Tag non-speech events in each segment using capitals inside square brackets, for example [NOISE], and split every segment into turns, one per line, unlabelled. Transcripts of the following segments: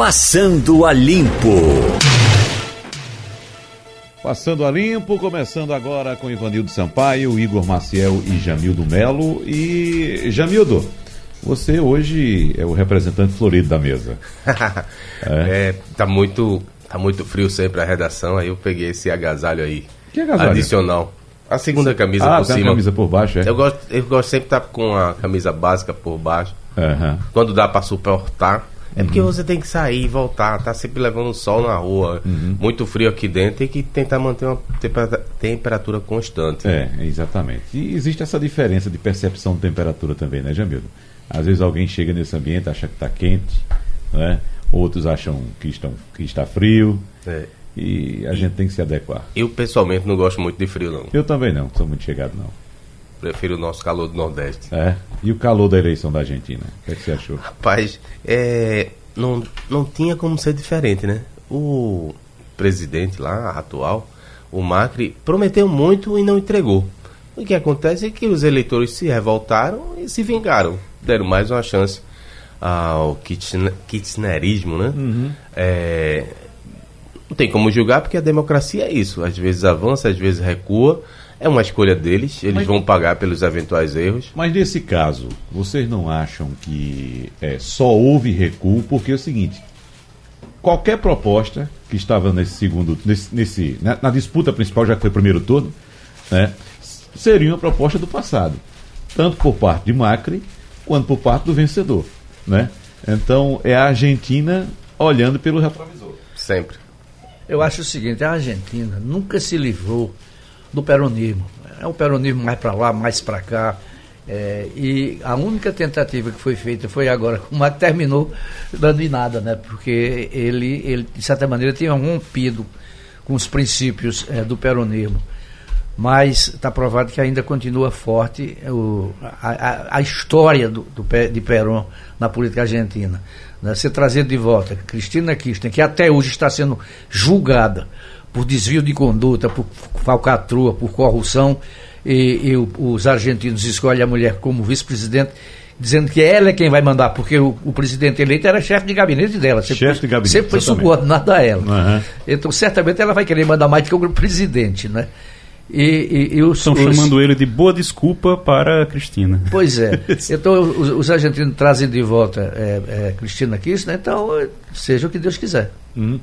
Passando a Limpo.
Passando a limpo, começando agora com Ivanildo Sampaio, Igor Maciel e Jamildo Melo. E Jamildo, você hoje é o representante florido da mesa.
é. [LAUGHS] é, tá muito, tá muito frio sempre a redação, aí eu peguei esse agasalho aí. Que agasalho? Adicional. A segunda camisa
ah,
por
tem
cima.
a camisa por baixo, é?
Eu gosto, eu gosto sempre de estar com a camisa básica por baixo. Uhum. Quando dá para suportar. É porque uhum. você tem que sair e voltar, tá sempre levando sol na rua, uhum. muito frio aqui dentro, tem que tentar manter uma temperatura constante.
É, exatamente. E existe essa diferença de percepção de temperatura também, né, Jamildo? Às vezes alguém chega nesse ambiente, acha que está quente, né? outros acham que, estão, que está frio. É. E a gente tem que se adequar.
Eu pessoalmente não gosto muito de frio, não.
Eu também não, sou muito chegado, não.
Prefiro o nosso calor do Nordeste.
É. E o calor da eleição da Argentina? O que, é que você achou?
Rapaz, é, não, não tinha como ser diferente, né? O presidente lá, atual, o Macri, prometeu muito e não entregou. O que acontece é que os eleitores se revoltaram e se vingaram. Deram mais uma chance ao kirchnerismo, né? Uhum. É, não tem como julgar porque a democracia é isso. Às vezes avança, às vezes recua. É uma escolha deles, eles mas, vão pagar pelos eventuais erros.
Mas nesse caso, vocês não acham que é, só houve recuo? Porque é o seguinte: qualquer proposta que estava nesse segundo, nesse, nesse na, na, disputa principal, já que foi o primeiro turno, né, seria uma proposta do passado, tanto por parte de Macri quanto por parte do vencedor, né? Então é a Argentina olhando pelo retrovisor.
Sempre.
Eu acho o seguinte: a Argentina nunca se livrou do peronismo. É um peronismo mais para lá, mais para cá. É, e a única tentativa que foi feita foi agora, [LAUGHS] o Macri terminou dando em nada, né? Porque ele, ele de certa maneira, tinha rompido com os princípios é, do peronismo. Mas está provado que ainda continua forte o, a, a, história do, do, de Perón na política argentina. Né? Ser trazido de volta Cristina Kirchner, que até hoje está sendo julgada por desvio de conduta, por falcatrua, por corrupção, e, e os argentinos escolhem a mulher como vice-presidente, dizendo que ela é quem vai mandar, porque o, o presidente eleito era chefe de gabinete dela.
Sempre, chefe de gabinete.
Sempre foi subordinado a ela. Uhum. Então, certamente, ela vai querer mandar mais do que o presidente, né?
E, e, e os, Estão os... chamando ele de boa desculpa para Cristina.
Pois é. [LAUGHS] Então os, os argentinos trazem de volta é, é, Cristina Kirchner, então seja o que Deus quiser.
Uhum.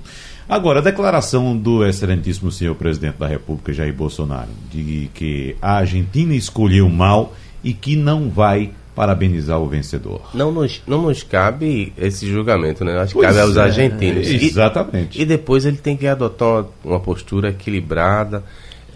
Agora, a declaração do excelentíssimo senhor presidente da República, Jair Bolsonaro, de que a Argentina escolheu mal e que não vai parabenizar o vencedor.
Não nos, não nos cabe esse julgamento, né? Acho que pois cabe aos é, argentinos.
Exatamente.
E, e, depois ele tem que adotar uma, uma postura equilibrada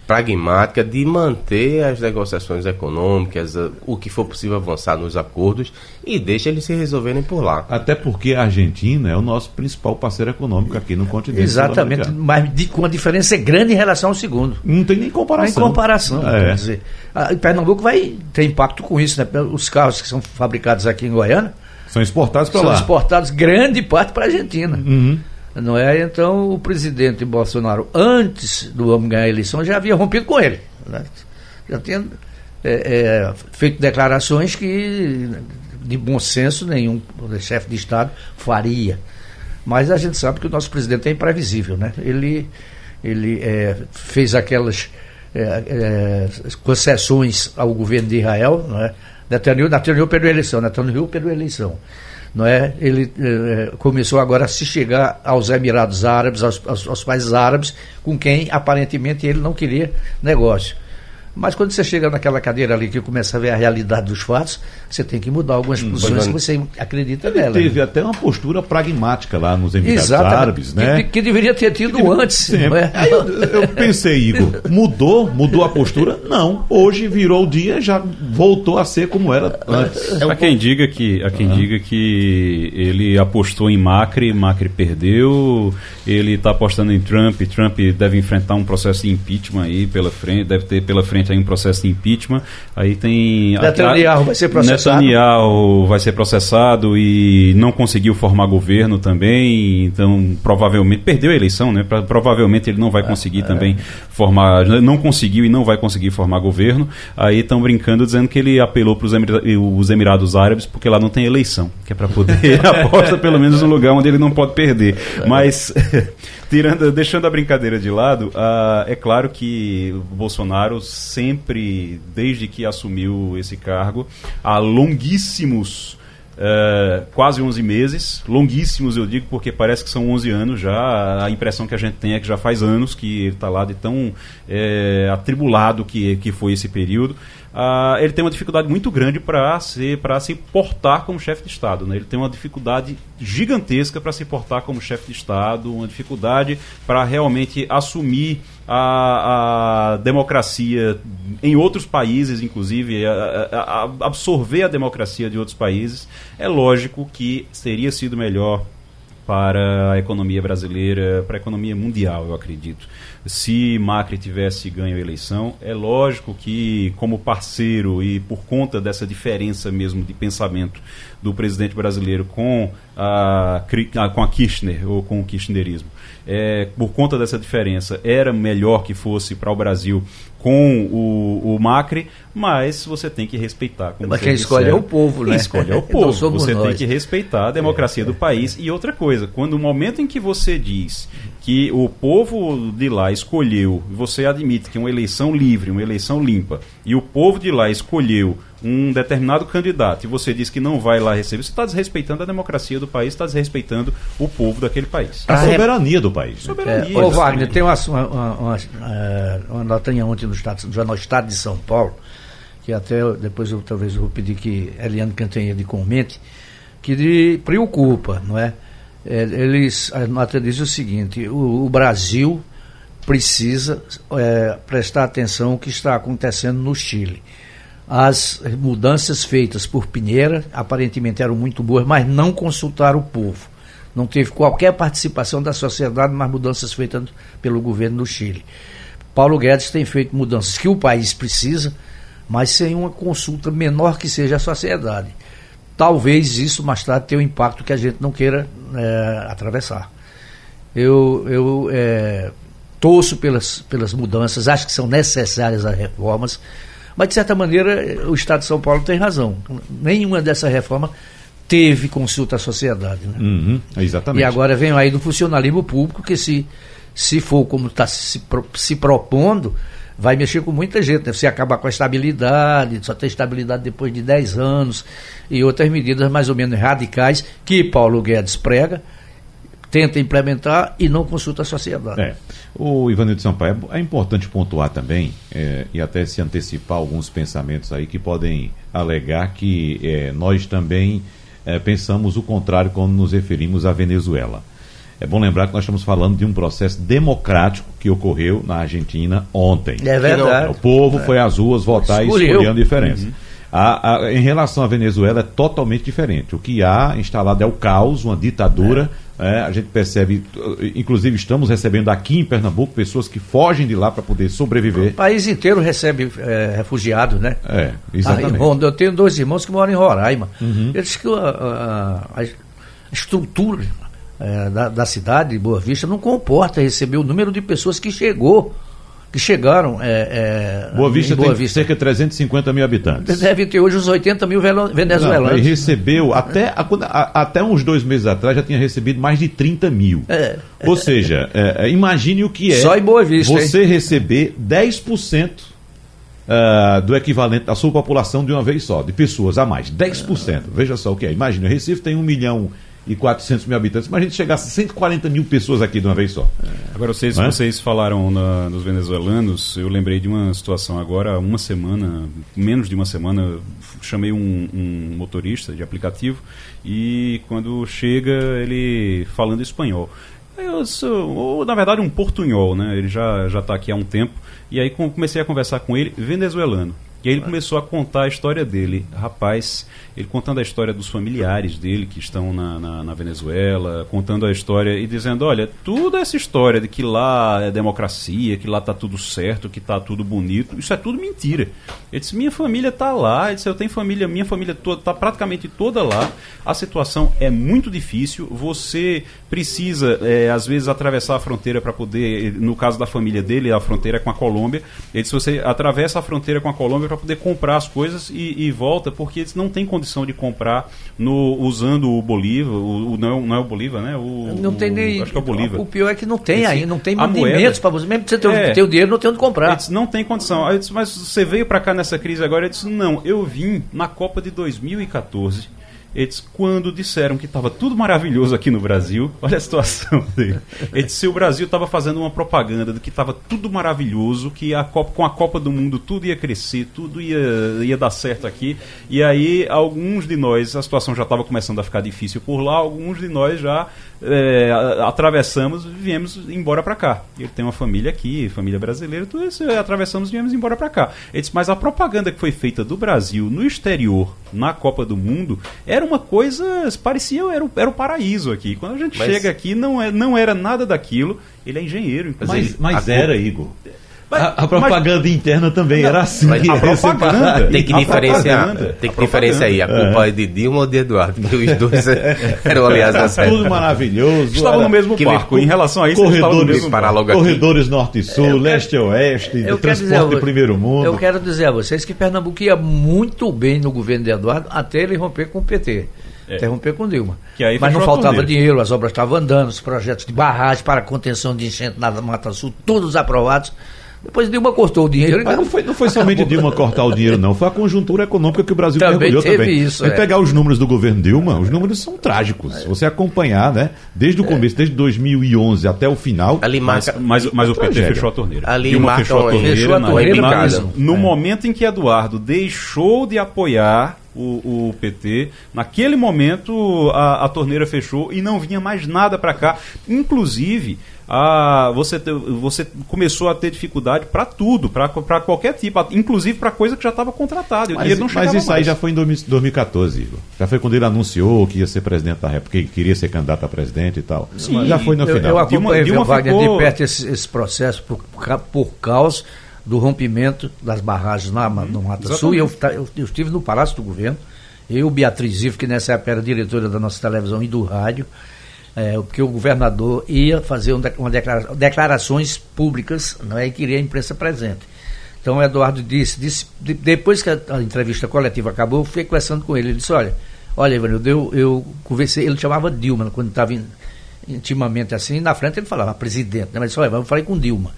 pragmática de manter as negociações econômicas, o que for possível avançar nos acordos e deixa eles se resolverem por lá.
Até porque a Argentina é o nosso principal parceiro econômico aqui no continente.
Exatamente, mas de, com a diferença grande em relação ao segundo.
Não tem nem comparação.
Nem comparação. É. Quer dizer, a, Pernambuco vai ter impacto com isso, né? Os carros que são fabricados aqui em Goiânia
são exportados para lá. São
exportados grande parte para a Argentina. Uhum. Não é? Então o presidente Bolsonaro, antes do homem ganhar a eleição, já havia rompido com ele. Né? Já tinha é, é, feito declarações que, de bom senso, nenhum chefe de Estado faria. Mas a gente sabe que o nosso presidente é imprevisível. Né? Ele, ele é, fez aquelas é, é, concessões ao governo de Israel. Não é? Netanyahu, Netanyahu perdeu a eleição. Netanyahu perdeu a eleição não é? Ele eh, começou agora a se chegar aos Emirados Árabes, aos, aos, aos, países árabes, com quem aparentemente ele não queria negócio. Mas quando você chega naquela cadeira ali que começa a ver a realidade dos fatos, você tem que mudar algumas hum, posições que você acredita
ele
nela.
Teve né? até uma postura pragmática lá nos Emirados Exatamente. Árabes, né?
Que, que, deveria ter tido antes. É?
Aí eu, eu, pensei, Igor, mudou? Mudou a postura? Não. Hoje virou o dia, já voltou a ser como era antes.
É há quem diga que, há quem uhum. diga que ele apostou em Macri, Macri perdeu, ele está apostando em Trump, Trump deve enfrentar um processo de impeachment aí pela frente, deve ter pela frente entra em um processo de impeachment. Aí tem.
Netanyahu vai ser processado.
Netanyahu vai ser processado e não conseguiu formar governo também, então provavelmente perdeu a eleição, né? Provavelmente ele não vai conseguir é, também formar, não conseguiu e não vai conseguir formar governo. Aí estão brincando dizendo que ele apelou para os Emirados Árabes porque lá não tem eleição, que é para poder [LAUGHS] aposta pelo menos no lugar onde ele não pode perder. Mas [LAUGHS] tirando, deixando a brincadeira de lado, uh, é claro que o Bolsonaro sempre, desde que assumiu esse cargo, há longuíssimos Uh, quase 11 meses, longuíssimos eu digo, porque parece que são 11 anos já. A impressão que a gente tem é que já faz anos que ele está lá de tão é, atribulado que, que foi esse período uh, ele tem uma dificuldade muito grande para se, se portar como chefe de Estado. Né? Ele tem uma dificuldade gigantesca para se portar como chefe de Estado, uma dificuldade para realmente assumir a, a, democracia em outros países, inclusive, a, a, absorver a democracia de outros países. É lógico que teria sido melhor para a economia brasileira, para a economia mundial, eu acredito se Macri tivesse ganho a eleição. É lógico que, como parceiro e por conta dessa diferença mesmo de pensamento do presidente brasileiro com a, com a Kirchner ou com o kirchnerismo, é, por conta dessa diferença, era melhor que fosse para o Brasil com o, o Macri, mas você tem que respeitar.
Como mas quem escolhe é o povo, né?
Escolhe é o [LAUGHS] povo. Você nós. tem que respeitar a democracia é, do país. E outra coisa, quando o momento em que você diz que o povo de lá escolheu, você admite que uma eleição livre, uma eleição limpa, e o povo de lá escolheu um determinado candidato e você diz que não vai lá receber, você está desrespeitando a democracia do país, está desrespeitando o povo daquele país.
A, soberania do país. Né?
Soberania. É, ô, Wagner, tem uma, uma, uma, uma, é, uma notinha ontem no estado, no estado de São Paulo, que até depois eu talvez eu vou pedir que Eliane Cantanhede comente, que lhe preocupa, não é? É eles, a nota diz o seguinte, o, o Brasil precisa é, prestar atenção ao que está acontecendo no Chile as mudanças feitas por Pinheira aparentemente eram muito boas, mas não consultaram o povo. Não teve qualquer participação da sociedade nas mudanças feitas pelo governo do Chile. Paulo Guedes tem feito mudanças que o país precisa, mas sem uma consulta menor que seja a sociedade. Talvez isso mais tarde tenha um impacto que a gente não queira é, atravessar. Eu, eu é, torço pelas, pelas mudanças, acho que são necessárias as reformas mas, de certa maneira, o Estado de São Paulo tem razão. Nenhuma dessa reforma teve consulta à sociedade. Né?
Uhum, exatamente.
E agora vem aí do funcionalismo público que, se, se for como está se, se propondo, vai mexer com muita gente. Né? Você acabar com a estabilidade, só tem estabilidade depois de 10 anos, e outras medidas mais ou menos radicais que Paulo Guedes prega tenta implementar e não consulta a sociedade.
É. O Ivanildo Sampaio, é importante pontuar também, é, e até se antecipar alguns pensamentos aí que podem alegar que é, nós também é, pensamos o contrário quando nos referimos à Venezuela. É bom lembrar que nós estamos falando de um processo democrático que ocorreu na Argentina ontem.
É verdade.
O povo foi às ruas votar Escolheu. e escolher a diferença. Uhum. A, a, em relação à Venezuela é totalmente diferente. O que há instalado é o caos, uma ditadura. É. É, a gente percebe, inclusive estamos recebendo aqui em Pernambuco pessoas que fogem de lá para poder sobreviver.
O país inteiro recebe é, refugiados, né?
É, exatamente.
Ah, eu tenho dois irmãos que moram em Roraima. Uhum. Eles que a, a, a estrutura é, da, da cidade de Boa Vista não comporta receber o número de pessoas que chegou que chegaram. É,
é, Boa Vista Boa tem Vista. cerca de 350 mil habitantes. [LAUGHS]
Deve ter hoje uns 80 mil venezuelanos.
Ele recebeu, até, a, até uns dois meses atrás, já tinha recebido mais de 30 mil. É, Ou seja, é, é, imagine o que é
Só em Boa Vista,
você hein? receber 10%. Uh, do equivalente da sua população de uma vez só, de pessoas a mais, 10%. Veja só o que é. Imagina, o Recife tem um milhão e 400 mil habitantes. Imagina se chegasse a 140 mil pessoas aqui de uma vez só.
Agora, vocês, é? vocês falaram na, nos venezuelanos, eu lembrei de uma situação agora, uma semana, menos de uma semana, chamei um, um motorista de aplicativo e quando chega ele falando espanhol. Eu sou, ou, na verdade, um portunhol, né? Ele já já está aqui há um tempo. E aí comecei a conversar com ele, venezuelano. E aí ele começou a contar a história dele. Rapaz, ele contando a história dos familiares dele que estão na, na, na, Venezuela, contando a história e dizendo: olha, toda essa história de que lá é democracia, que lá tá tudo certo, que tá tudo bonito, isso é tudo mentira. Ele disse: minha família tá lá, ele disse, eu tenho família, minha família toda, tá praticamente toda lá. A situação é muito difícil, você precisa, é, às vezes, atravessar a fronteira para poder, no caso da família dele, a fronteira é com a Colômbia. Ele disse: você atravessa a fronteira com a Colômbia para poder comprar as coisas e, e, volta, porque eles não têm condição de comprar no, usando o Bolívar, o, o não, não, é o Bolívar, né? O,
não tem nem.
Acho que é o Bolívar.
O pior é que não tem aí, não tem mantimentos para você. Mesmo que você tenha, é, o dinheiro, não tem onde comprar.
Disse, não tem condição. Aí eu disse, mas você veio para cá nessa crise agora? Eu disse, não, eu vim na Copa de 2014 eles, quando disseram que estava tudo maravilhoso aqui no Brasil, [LAUGHS] olha a situação dele. Eles, se o Brasil estava fazendo uma propaganda de que estava tudo maravilhoso, que a Copa, com a Copa do Mundo tudo ia crescer, tudo ia, ia dar certo aqui. E aí, alguns de nós, a situação já estava começando a ficar difícil por lá, alguns de nós já é, atravessamos e viemos embora para cá. Ele tem uma família aqui, família brasileira, tudo isso, atravessamos e viemos embora para cá. Ele disse, mas a propaganda que foi feita do Brasil no exterior, na Copa do Mundo, era uma coisa, parecia, era, era o paraíso aqui. Quando a gente mas... chega aqui, não, é, não era nada daquilo. Ele é engenheiro,
inclusive. Mas, mas era, Igor. A, a, propaganda mas, interna também não, era assim.
a [LAUGHS] propaganda. Tem que diferenciar. Tem que diferenciar aí. A culpa é. é de Dilma ou de Eduardo? Porque os dois [LAUGHS] [LAUGHS] eram, aliás, da
Tudo maravilhoso.
Estavam no mesmo que barco. Em relação a isso,
corredores, corredores norte e sul, leste e oeste, transporte de primeiro mundo.
Eu quero dizer a vocês que Pernambuco ia muito bem no governo de Eduardo até ele romper com o PT. É. Interromper com Dilma. Mas não faltava dinheiro, as obras estavam andando, os projetos de barragem para contenção de enchente na Mata Sul, todos aprovados. Depois Dilma cortou o dinheiro.
Mas não foi, não foi somente Dilma cortar o dinheiro, não. Foi a conjuntura econômica que o Brasil
também
mergulhou
teve
também.
Isso,
é. pegar os números do governo Dilma, os números são trágicos. Se você acompanhar, né? Desde o começo, desde 2011 até o final.
Ali marca, mas, mas, mas o PT fechou a torneira.
Ali Dilma fechou a torneira. Fechou a
torneira na, no é. momento em que Eduardo deixou de apoiar o, o, PT. Naquele momento a, a, torneira fechou e não vinha mais nada para cá. Inclusive, a, você, você começou a ter dificuldade para tudo, para qualquer tipo, inclusive para coisa que já estava contratada.
Mas, mas isso mais. aí já foi em 2014, Igor. Já foi quando ele anunciou que ia ser presidente da República, que queria ser candidato a presidente e tal.
Sim, já foi no eu, final. Eu acompanhei Dilma, Dilma Wagner ficou... de perto esse, esse processo por, por causa do rompimento das barragens na, no uhum. Mata Sul. E eu, eu, eu, estive no Palácio do Governo. Eu, Beatriz Ivo, que nessa época era diretora da nossa televisão e do rádio, é, porque o governador ia fazer uma declara declarações públicas não é, e queria a imprensa presente. Então o Eduardo disse, disse depois que a, a, entrevista coletiva acabou, eu fui conversando com ele. Ele disse, olha, olha, Ivanildo, eu, eu conversei, ele chamava Dilma quando estava intimamente assim, na frente ele falava presidente, né? mas disse, olha, eu falei com Dilma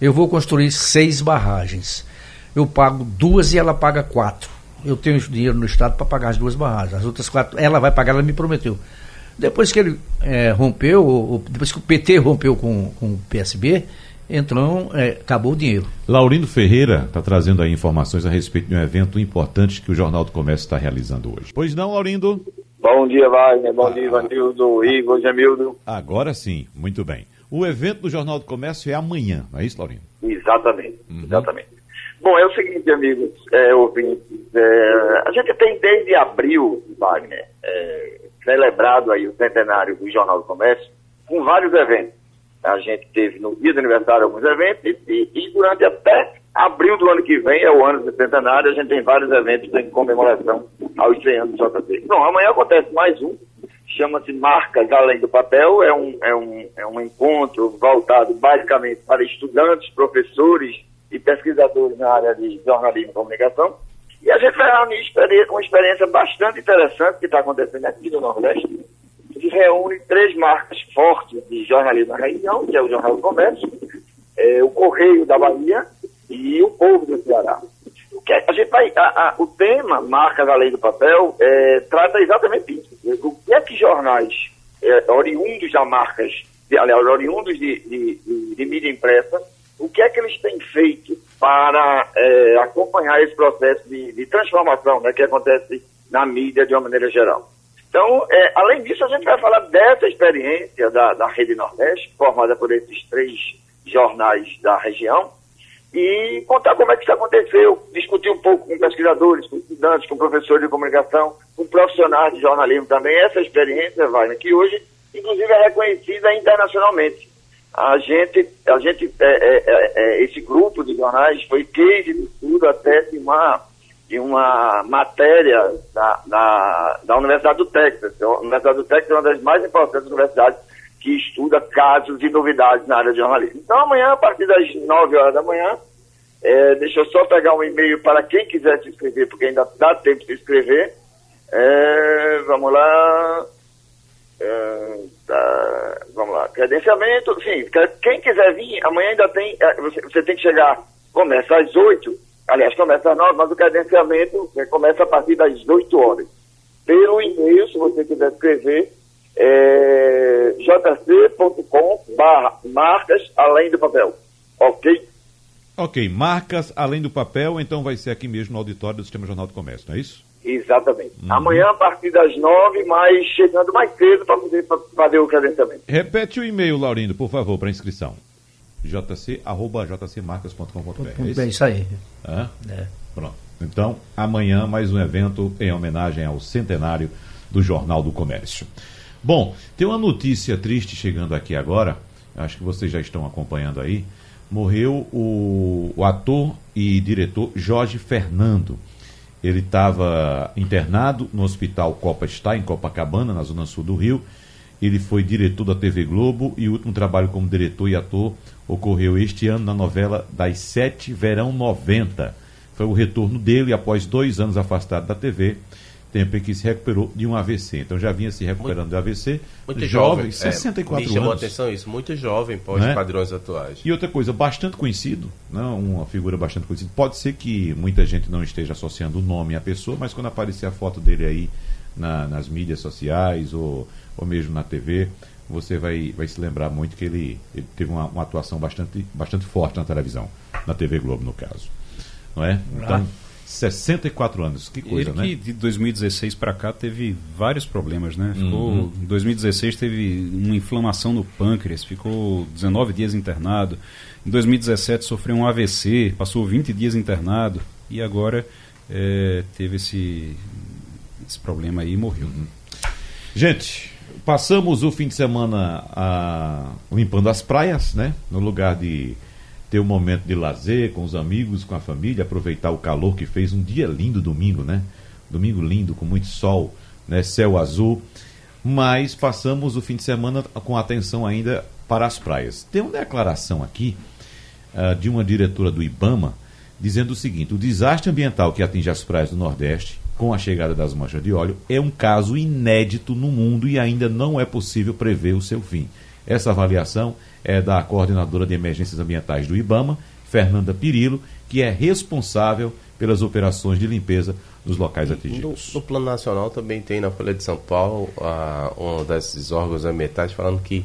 eu vou construir seis barragens. Eu pago duas e ela paga quatro. Eu tenho dinheiro no Estado para pagar as duas barragens. As outras quatro, ela vai pagar, ela me prometeu. Depois que ele é, rompeu, depois que o PT rompeu com, com o PSB, então é, acabou o dinheiro.
Laurindo Ferreira está trazendo aí informações a respeito de um evento importante que o Jornal do Comércio está realizando hoje. Pois não, Laurindo?
Bom dia, Wagner. Bom ah, dia, Ivanildo, Igor, Jamildo.
Agora sim, muito bem. O evento do Jornal do Comércio é amanhã, não é isso, Laurinho?
Exatamente, uhum. exatamente. Bom, é o seguinte, amigos, é, ouvintes, é, a gente tem desde abril, Wagner, é, celebrado aí o centenário do Jornal do Comércio, com vários eventos. A gente teve no dia do aniversário alguns eventos e, e, durante até abril do ano que vem, é o ano do centenário, a gente tem vários eventos em comemoração aos 100 anos do JP. Bom, amanhã acontece mais um, chama-se Marcas Além do Papel, é um, é, um, é um encontro voltado basicamente para estudantes, professores e pesquisadores na área de jornalismo e comunicação. E a gente vai reunir uma experiência bastante interessante que está acontecendo aqui no Nordeste, que reúne três marcas fortes de jornalismo na região, que é o Jornal do Comércio, é, o Correio da Bahia e o Povo do Ceará. O, que é, a gente vai, a, a, o tema Marcas Além do Papel é, trata exatamente isso o que é que jornais é, oriundos da marcas, de, aliás, oriundos de, de, de, mídia impressa, o que é que eles têm feito para é, acompanhar esse processo de, de transformação né, que acontece na mídia de uma maneira geral? Então, é, além disso, a gente vai falar dessa experiência da, da Rede Nordeste, formada por esses três jornais da região, e, contar como é que isso aconteceu, discutir um pouco com pesquisadores, com estudantes, com professores de comunicação, com profissionais de jornalismo também, essa experiência, Wagner, que hoje, inclusive, é reconhecida internacionalmente. A gente, a gente é, é, é, é esse grupo de jornais foi case de estudo até de uma, de uma matéria da, da, da Universidade do Texas. A Universidade do Texas é uma das mais importantes universidades que estuda casos e novidades na área de jornalismo. Então, amanhã, a partir das 9 horas da manhã, é, deixa eu só pegar um e-mail para quem quiser se inscrever, porque ainda dá tempo de se inscrever. É, vamos lá. Tá, vamos lá. Credenciamento, sim, quem quiser vir, amanhã ainda tem. É, você, você tem que chegar, começa às 8, aliás, começa às 9, mas o credenciamento começa a partir das 8 horas. Pelo e-mail, se você quiser escrever, é, jc.com barra marcas além do papel. Ok?
Ok, marcas além do papel, então vai ser aqui mesmo no auditório do Sistema Jornal do Comércio, não é isso?
Exatamente. Uhum. Amanhã, a partir das nove, mas chegando mais cedo para poder fazer o credenciamento.
Repete o e-mail, Laurindo, por favor, para inscrição. jc.jcmarcas.com.br.
É isso aí.
É? É. Pronto. Então, amanhã, mais um evento em homenagem ao centenário do Jornal do Comércio. Bom, tem uma notícia triste chegando aqui agora, acho que vocês já estão acompanhando aí. Morreu o, o ator e diretor Jorge Fernando. Ele estava internado no Hospital Copa Está, em Copacabana, na zona sul do Rio. Ele foi diretor da TV Globo e o último trabalho como diretor e ator ocorreu este ano na novela Das Sete Verão 90. Foi o retorno dele após dois anos afastado da TV tempo em que se recuperou de um AVC. Então já vinha se recuperando muito, de AVC.
Muito jovem, 64 é, me chamou anos. atenção isso, muito jovem pós né? padrões atuais.
E outra coisa, bastante conhecido, né? uma figura bastante conhecida. Pode ser que muita gente não esteja associando o nome à pessoa, mas quando aparecer a foto dele aí na, nas mídias sociais ou, ou mesmo na TV, você vai, vai se lembrar muito que ele, ele teve uma, uma atuação bastante, bastante forte na televisão, na TV Globo, no caso. Não é? Então. Ah 64 anos, que coisa,
Ele
né?
que de 2016 para cá teve vários problemas, né? Ficou, uhum. Em 2016 teve uma inflamação no pâncreas, ficou 19 dias internado. Em 2017 sofreu um AVC, passou 20 dias internado e agora é, teve esse, esse problema aí e morreu. Uhum.
Gente, passamos o fim de semana a, limpando as praias, né? No lugar de ter um momento de lazer com os amigos, com a família, aproveitar o calor que fez um dia lindo domingo, né? Domingo lindo, com muito sol, né? céu azul. Mas passamos o fim de semana com atenção ainda para as praias. Tem uma declaração aqui uh, de uma diretora do IBAMA dizendo o seguinte: o desastre ambiental que atinge as praias do Nordeste com a chegada das manchas de óleo é um caso inédito no mundo e ainda não é possível prever o seu fim. Essa avaliação é da coordenadora de emergências ambientais do IBAMA, Fernanda Pirilo, que é responsável pelas operações de limpeza dos locais atingidos.
No, no plano nacional também tem na Folha de São Paulo a, um desses órgãos ambientais falando que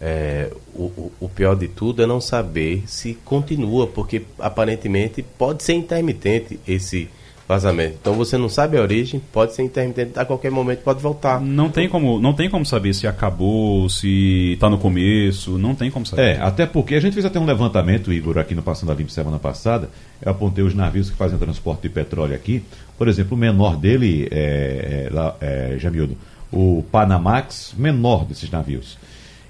é, o, o, pior de tudo é não saber se continua, porque aparentemente pode ser intermitente esse vazamento. Então você não sabe a origem, pode ser intermitente, a qualquer momento pode voltar.
Não tem como, não tem como saber se acabou, se está no começo, não tem como saber.
É, até porque a gente fez até um levantamento, Igor, aqui no Passando a Limpo semana passada, eu apontei os navios que fazem transporte de petróleo aqui. Por exemplo, o menor dele, é, é, é Jamildo, o Panamax, menor desses navios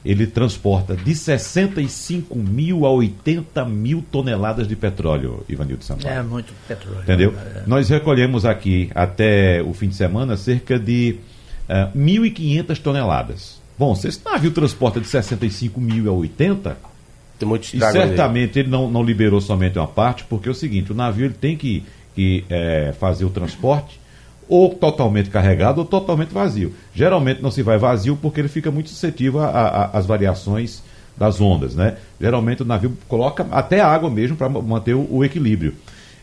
ele transporta de 65 mil a 80 mil toneladas de petróleo, Ivanildo Sampaio.
É muito petróleo.
Entendeu? É. Nós recolhemos aqui, até o fim de semana, cerca de uh, eh, 1.500 toneladas. Bom, se esse navio transporta de 65 mil a 80,
Tem muito
e certamente ele não, não liberou somente uma parte, porque é o seguinte, o navio ele tem que, que é, fazer o transporte ou totalmente carregado ou totalmente vazio. Geralmente não se vai vazio porque ele fica muito suscetível às variações das ondas, né? Geralmente o navio coloca até água mesmo para manter o, o equilíbrio.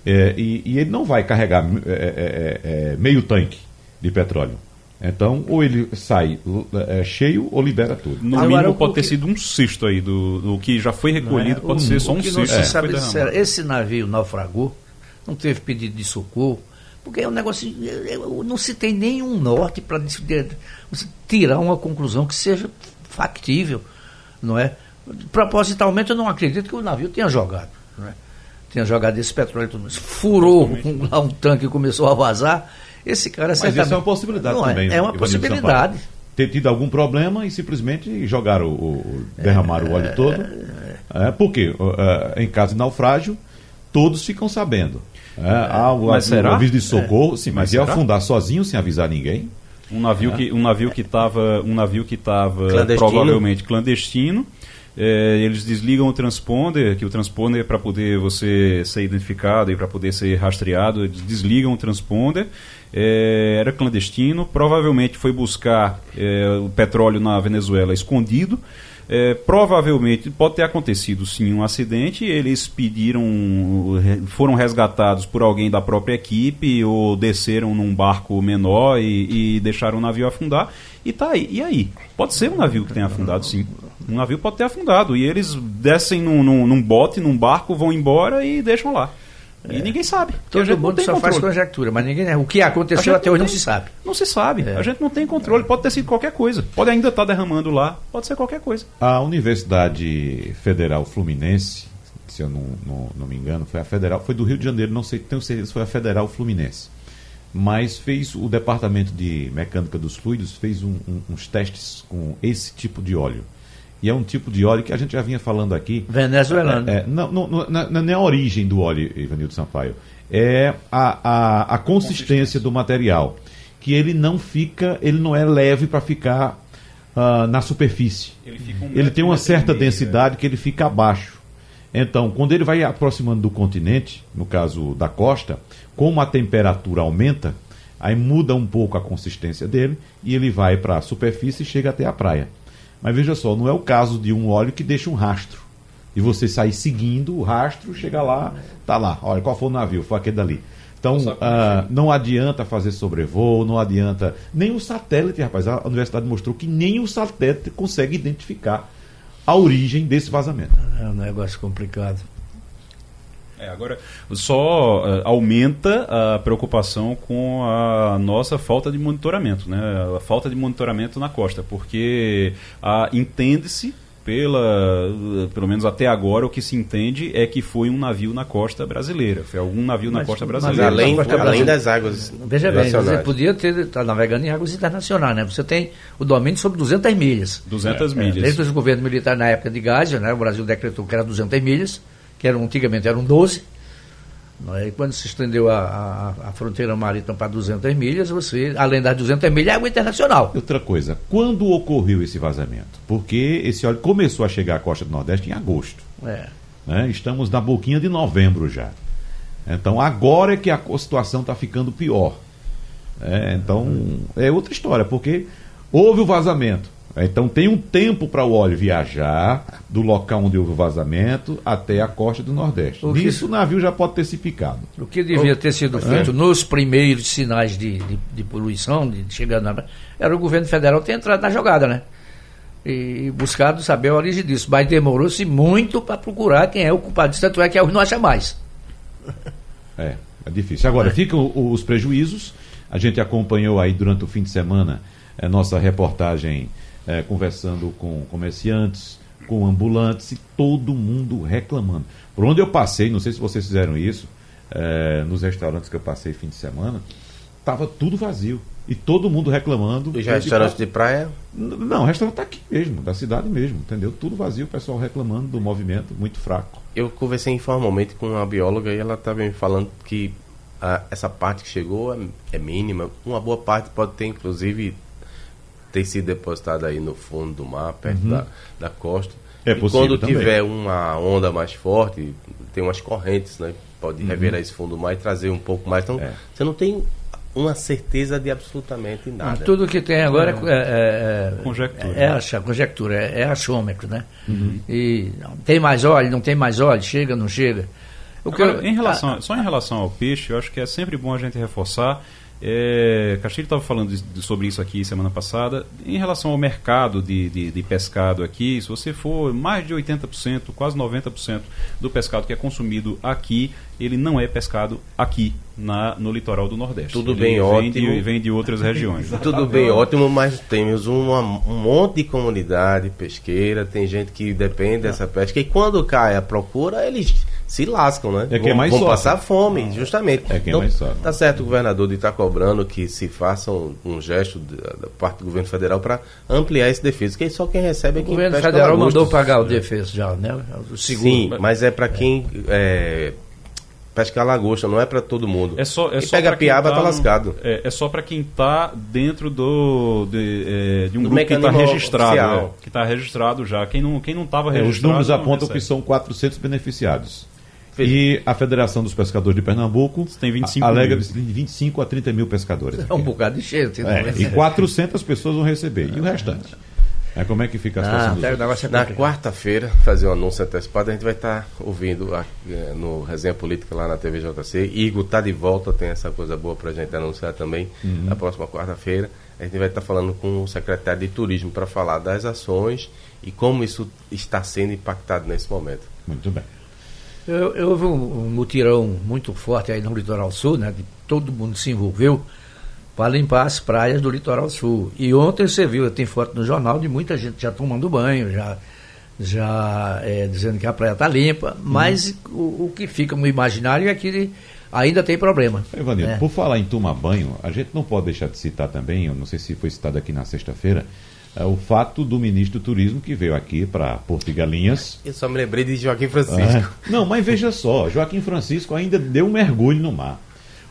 É, e, e, ele não vai carregar é, é, é, é meio tanque de petróleo. Então, ou ele sai é, cheio ou libera tudo.
No Agora, mínimo, pode ter sido um cisto aí do, do que já foi recolhido, pode ser só um cisto. Não
se sabe, esse navio naufragou, não teve pedido de socorro, porque é um negócio. Não se tem nenhum norte para tirar uma conclusão que seja factível, não é? Propositalmente, eu não acredito que o navio tenha jogado. Não é? tinha jogado esse petróleo, tudo isso, furou um, lá um tanque e começou a vazar. Esse cara
Mas isso é uma possibilidade
Não, é-
também.
É, uma
Ivanildo
possibilidade.
Ter tido algum problema e simplesmente jogaram o, derramaram o óleo todo. É, por quê? É, em caso de naufrágio, todos ficam sabendo. É, há o,
Mas
o
será?
aviso de socorro, sim, mas,
Mas
ia
será?
afundar sozinho sem avisar ninguém.
Um navio que um navio que estava um navio que estava
Clandestino.
provavelmente clandestino. É, eles desligam o transponder, que o transponder para poder você ser identificado e para poder ser rastreado, eles desligam o transponder. É, era clandestino, provavelmente foi buscar é, o petróleo na Venezuela escondido. É, provavelmente pode ter acontecido sim um acidente. Eles pediram, foram resgatados por alguém da própria equipe ou desceram num barco menor e, e deixaram o navio afundar. E tá aí. E aí? Pode ser um navio que tenha afundado, sim. Um navio pode ter afundado. E eles descem num, num, num bote, num barco, vão embora e deixam lá. E ninguém sabe.
Todo
gente não
mundo
tem
só faz
controle.
conjectura, mas ninguém. O que
A
aconteceu até hoje não
tem-
se sabe.
Não se sabe.
É.
A gente não tem controle. Pode ter sido qualquer coisa. Pode ainda estar derramando lá. Pode ser qualquer coisa.
A Universidade Federal Fluminense, se eu não, não, não me engano, foi a Federal, foi do Rio de Janeiro, não sei, tenho certeza, foi a Federal Fluminense. Mas fez o Departamento de Mecânica dos Fluidos fez um- um- uns testes com esse tipo de óleo. E é um tipo de óleo que a gente já vinha falando aqui.
Venezuelano.
É, não, não, não, não- não é a origem do óleo, Ivanildo Sampaio. É a, a, a consistência do material. Que ele não fica, ele não é leve para ficar ah, na superfície.
Ele, fica um
Ele tem
um
uma certa
meio,
densidade que ele fica abaixo. Então, quando ele vai aproximando do continente, no caso da costa, como a temperatura aumenta, aí muda um pouco a consistência dele e ele vai para a superfície e chega até a praia. Mas veja só, não é o caso de um óleo que deixa um rastro. E você sair seguindo o rastro, chega lá, tá lá. Olha, qual foi o navio? Foi aquele dali. Então, ah, não adianta fazer sobrevoo, não adianta. Nem o satélite, rapaz. A universidade mostrou que nem o satélite consegue identificar a origem desse vazamento.
É um negócio complicado.
É, agora, só eh, aumenta a preocupação com a nossa falta de monitoramento, né? A falta de monitoramento na costa, porque ah, entende-se pela, pelo menos até agora, o que se entende é que foi um navio na costa brasileira. Foi algum navio na
Mas-
costa
mas
brasileira.
Além,
Costa
além das águas
Veja bem, você podia ter tá navegando em águas internacionais, né? Você tem o domínio sobre 200 milhas.
200
É,
milhas.
Desde o governo militar na época de Geisel, né? O Brasil decretou que era 200 milhas, que eram, antigamente eram 12. Não é? E quando se estendeu a, a- a fronteira marítima para 200 milhas, você, além das 200 milhas, é água internacional.
Outra coisa, quando ocorreu esse vazamento? Porque esse óleo começou a chegar à costa do Nordeste em agosto.
É.
né? Estamos na boquinha de novembro já. Então agora é que a situação está ficando pior. É, então é outra história, porque houve o vazamento. Então tem um tempo para o óleo viajar do local onde houve o vazamento até a costa do Nordeste.
O que-
Nisso o navio já pode ter se picado.
O que devia ter sido feito nos primeiros sinais de, de, de poluição, de, de chegada na. Era o governo federal ter entrado na jogada, né? E buscado saber a origem disso. Mas demorou-se muito para procurar quem é o culpado. Tanto é que hoje não acha mais. [LAUGHS]
É, é difícil. Agora, ficam o- os prejuízos. A gente acompanhou aí durante o fim de semana eh, nossa reportagem eh, conversando com comerciantes, com ambulantes e todo mundo reclamando. Por onde eu passei, não sei se vocês fizeram isso, eh, nos restaurantes que eu passei fim de semana, estava tudo vazio. E todo mundo reclamando.
Os restaurantes de praia,
Não, o restaurante está aqui mesmo, da cidade mesmo, entendeu? Tudo vazio, o pessoal reclamando do movimento muito fraco.
eu conversei informalmente com uma bióloga e ela estava me falando que ah, essa parte que chegou é, é mínima. Uma boa parte pode ter, inclusive, ter sido depositada aí no fundo do mar, perto da, da costa.
É
e
possível
quando
também.
tiver uma onda mais forte, tem umas correntes, né? Pode revelar esse fundo do mar e trazer um pouco mais. Então,
É.
você não tem uma certeza de absolutamente nada.
Tudo que tem agora é, é, é-
Conjectura.
é acha- conjectura, é, é achômetro, né? E não, tem mais óleo, não tem mais óleo, chega, não chega. O que
Agora,
eu-
em relação,
a-
só em relação ao peixe, eu acho que é sempre bom a gente reforçar. É, Castilho estava falando de- de- sobre isso aqui semana passada. Em relação ao mercado de, de, de pescado aqui, se você for mais de 80%, quase 90% do pescado que é consumido aqui, ele não é pescado aqui na, no litoral do Nordeste.
Tudo
Ele
bem,
vem
ótimo.
De, vem de outras regiões. [LAUGHS]
Tudo bem, ótimo, mas temos uma- um monte de comunidade pesqueira, tem gente que depende dessa pesca, e quando cai a procura, eles se lascam, né?
É quem
vão
mais
vão
sofre.
passar fome, justamente.
É quem mais sofre.
Tá certo o governador de estar cobrando que se faça um, um gesto da, da parte do governo federal para ampliar esse defeso, que só quem recebe é
O
quem
governo
pesca
federal mandou pagar o defeso já, né? O seguro.
Sim, mas é para quem é, pesca lagosta, não é para todo mundo.
É só, é
e
só
pega piaba, tá,
no-
lascado.
É, é só para quem tá dentro do de, é, de um
Do
grupo que está registrado,
oficial.
é, que está registrado já. Quem não quem não estava
É,
registrado.
os números apontam que
recebe.
são 400 beneficiados. E a Federação dos Pescadores de Pernambuco
Tem 25
a- alega
mil.
de 25 a 30 mil pescadores.
É um bocado de gente.
É, e 400 pessoas vão receber. E o restante? É, como é que fica a situação
Ah,
dos
até o
outros?
negócio é
Na quarta-feira, fazer um anúncio antecipado, a gente vai estar ouvindo a- eh, no Resenha Política lá na TVJC. Igor tá de volta, tem essa coisa boa pra gente anunciar também. Na próxima quarta-feira, a gente vai estar falando com o secretário de Turismo para falar das ações e como isso está sendo impactado nesse momento.
Muito bem.
Houve um, um mutirão muito forte aí no litoral sul, né? De, todo mundo se envolveu para limpar as praias do litoral sul. E ontem você viu, tem foto no jornal de muita gente já tomando banho, já, já é, dizendo que a praia está limpa, mas o, o que fica no imaginário é que ainda tem problema.
Evanildo,
né?
por falar em tomar banho, a gente não pode deixar de citar também, eu não sei se foi citado aqui na sexta-feira, o fato do ministro do Turismo que veio aqui para Porto de Galinhas.
Eu só me lembrei de Joaquim Francisco.
É. Não, mas veja só, Joaquim Francisco ainda deu um mergulho no mar.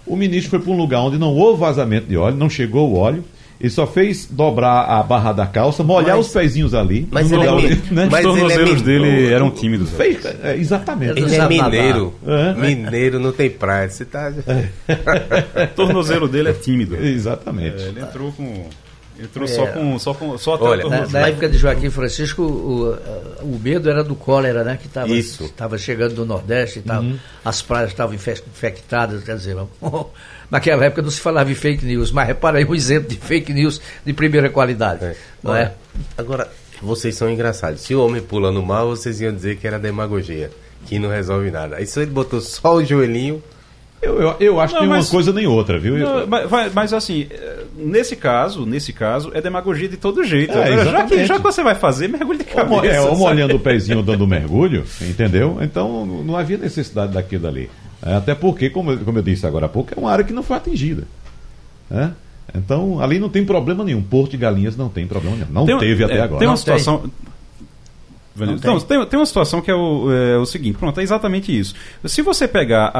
O ministro foi para um lugar onde não houve vazamento de óleo, não chegou o óleo, ele só fez dobrar a barra da calça, molhar
Mas-
os pezinhos ali.
mas
no
ele é
onde- né?
mas
Os
ele é
tornozelos
min-
dele eram tímidos.
Fez, é, exatamente.
Ele
Ele é mineiro.
É.
Mineiro não tem praia. Você tá...
O [LAUGHS] tornozelo dele é tímido.
Exatamente.
É, ele entrou com. Entrou
É.
só com. Só, com, só até
Olha,
Na, na época de Joaquim Francisco, o, o medo era do cólera, né? Que
Isso.
estava chegando do Nordeste e tal.
Uhum.
As praias estavam infe- infectadas, quer dizer, [LAUGHS] naquela época não se falava em fake news, mas repara aí um exemplo de fake news de primeira qualidade.
É.
Não é?
Agora, vocês são engraçados. Se o homem pula no mar, vocês iam dizer que era demagogia, que não resolve nada. Aí só ele botou só o joelhinho.
Eu, eu, eu acho que
Não,
nem
mas-
uma coisa nem outra, viu?
Não, mas, mas assim, eh, nesse caso, nesse caso, é demagogia de todo jeito.
É,
Agora, já, que, já que você vai fazer, mergulho de cabeça.
é, ou
sabe?
molhando o pezinho dando mergulho, entendeu? Então não havia necessidade daquilo ali. É, até porque, como, eu- como eu disse agora há pouco, é uma área que não foi atingida. né? Então ali não tem problema nenhum. Porto de Galinhas não tem problema nenhum. Não
Tem-
teve até
é,
agora.
Tem uma
Não tem. Não
Então,
tem.
tem, tem uma situação que é o, é o seguinte, pronto, é exatamente isso. Se você pegar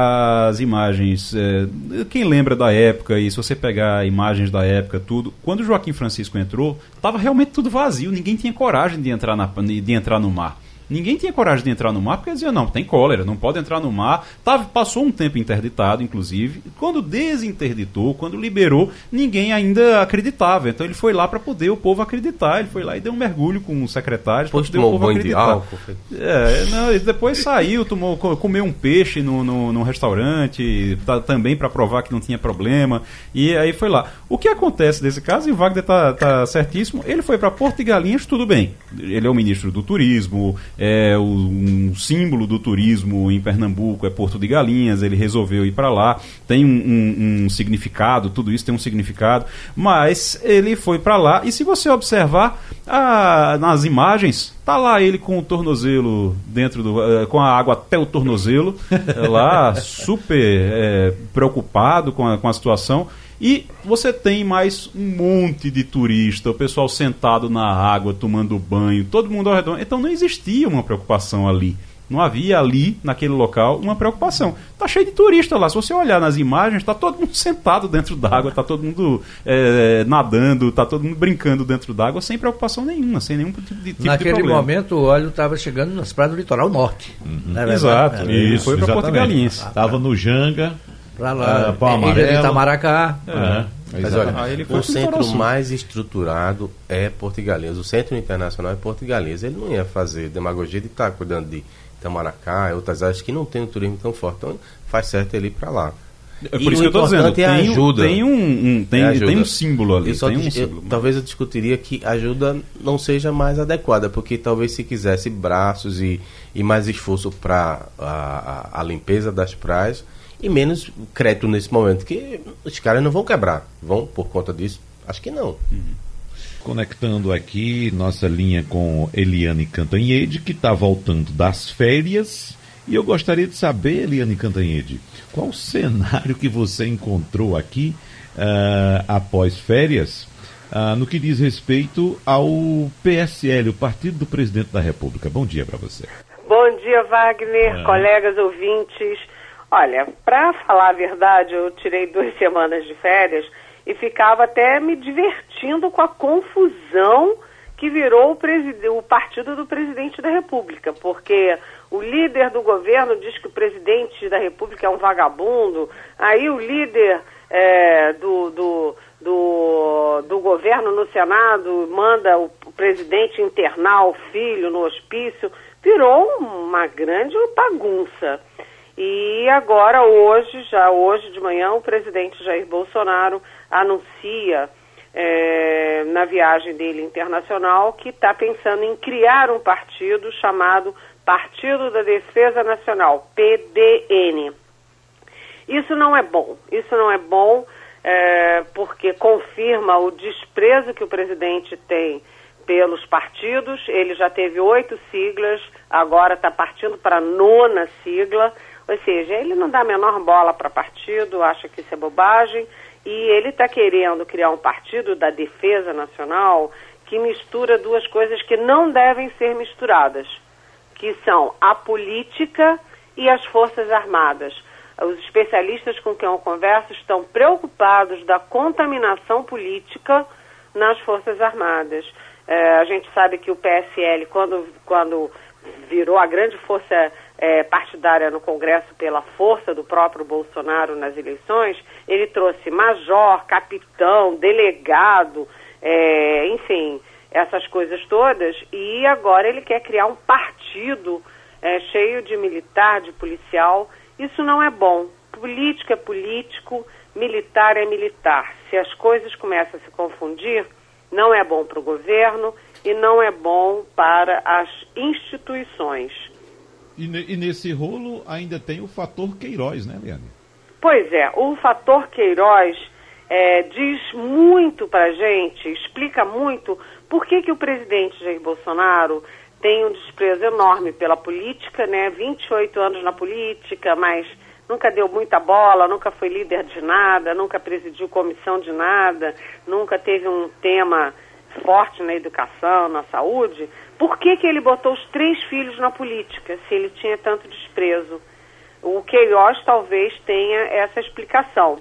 as imagens, é, quem lembra da época, e se você pegar imagens da época, tudo, quando o Joaquim Francisco entrou, estava realmente tudo vazio, ninguém tinha coragem de entrar, na, de entrar no mar. Ninguém tinha coragem de entrar no mar porque dizia, não, tem cólera, não pode entrar no mar. Tava, passou um tempo interditado, inclusive. Quando desinterditou, quando liberou, ninguém ainda acreditava. Então ele foi lá para poder o povo acreditar. Ele foi lá e deu um mergulho com os secretários para poder o povo
de
acreditar.
álcool. foi-
É, não, e depois saiu, tomou, co- comeu um peixe no, no, num restaurante, tá- também para provar que não tinha problema. E aí foi lá. O que acontece nesse caso, e o Wagner tá, tá certíssimo, ele foi para Porto de Galinhas, tudo bem. Ele é o ministro do turismo, é o- um símbolo do turismo em Pernambuco, é Porto de Galinhas, ele resolveu ir para lá, tem um, um- um significado, tudo isso tem um significado, mas ele foi para lá, e se você observar ah, nas imagens, Tá lá ele com o tornozelo dentro do. eh, com a água até o tornozelo, [LAUGHS] lá super eh, preocupado com a, com a situação. E você tem mais um monte de turista, o pessoal sentado na água, tomando banho, todo mundo ao redor. Então não existia uma preocupação ali. Não havia ali, naquele local, uma preocupação. Tá cheio de turista lá. Se você olhar nas imagens, tá todo mundo [LAUGHS] sentado dentro d'água, tá todo mundo eh, nadando, tá todo mundo brincando dentro d'água, sem preocupação nenhuma, sem nenhum tipo de, tipo de
Naquele
problema.
momento o óleo estava chegando nas praias do litoral norte. Não é verdade?
Exato.
É,
Ele foi pra Porto de Galinhas.
Estava no Janga.
Pra lá,
Ah, Pau
é, Ilha de. Itamaracá.
É,
Mas
exatamente.
olha,
foi
o centro
sul.
mais estruturado é Galinhas. O centro internacional é Galinhas. Ele não ia fazer demagogia de estar cuidando de Itamaracá e outras áreas que não tem um turismo tão forte. Então faz certo ele ir para lá.
É
E
por isso
o
que eu tô dizendo,
é a
tem, um-
ajuda.
tem um, um- tem,
É ajuda.
tem um símbolo ali,
Eu só
tem um
eu-
símbolo.
talvez eu discutiria que a ajuda não seja mais adequada, porque talvez se quisesse braços e, e mais esforço para a, a, a limpeza das praias e menos crédito nesse momento, que os caras não vão quebrar. Vão por conta disso? Acho que não.
Conectando aqui nossa linha com Eliane Cantanhede, que está voltando das férias E eu gostaria de saber, Eliane Cantanhede, qual o cenário que você encontrou aqui uh, após férias uh, no que diz respeito ao PSL, o Partido do Presidente da República. Bom dia para você.
Bom dia, Wagner, colegas ouvintes. Olha, para falar a verdade, eu tirei [LAUGHS] duas semanas de férias e ficava até me divertindo com a confusão que virou o, o, partido do presidente da República, porque o líder do governo diz que o presidente da República é um vagabundo, aí o líder é, do, do, do, do, governo no Senado manda o, o presidente internar o filho no hospício, virou uma grande bagunça. E agora, hoje, já hoje de manhã, o presidente Jair Bolsonaro anuncia é, na viagem dele internacional que está pensando em criar um partido chamado Partido da Defesa Nacional, PDN. Isso não é bom. Isso não é bom é, porque confirma o desprezo que o presidente tem pelos partidos. Ele já teve oito siglas, agora está partindo para a nona sigla. Ou seja, ele não dá a menor bola para partido, acha que isso é bobagem. E ele está querendo criar um partido da defesa nacional que mistura duas coisas que não devem ser misturadas que são a política e as Forças Armadas. Os especialistas com quem eu converso estão preocupados da contaminação política nas Forças Armadas. É, a gente sabe que o PSL, quando, quando virou a grande força é, partidária no Congresso pela força do próprio Bolsonaro nas eleições, ele trouxe major, capitão, delegado, é, enfim, essas coisas todas, e agora ele quer criar um partido é, cheio de militar, de policial. Isso não é bom. Político é político, militar é militar. Se as coisas começam a se confundir, não é bom para o governo e não é bom para as instituições.
E, e, nesse rolo ainda tem o fator Queiroz, né, Leandro?
Pois é, o fator Queiroz é, diz muito para gente, explica muito por que, que o presidente Jair Bolsonaro tem um desprezo enorme pela política, né? 28 anos na política, mas nunca deu muita bola, nunca foi líder de nada, nunca presidiu comissão de nada, nunca teve um tema forte na educação, na saúde. Por que, que ele botou os três filhos na política, se ele tinha tanto desprezo? O Queiroz talvez tenha essa explicação.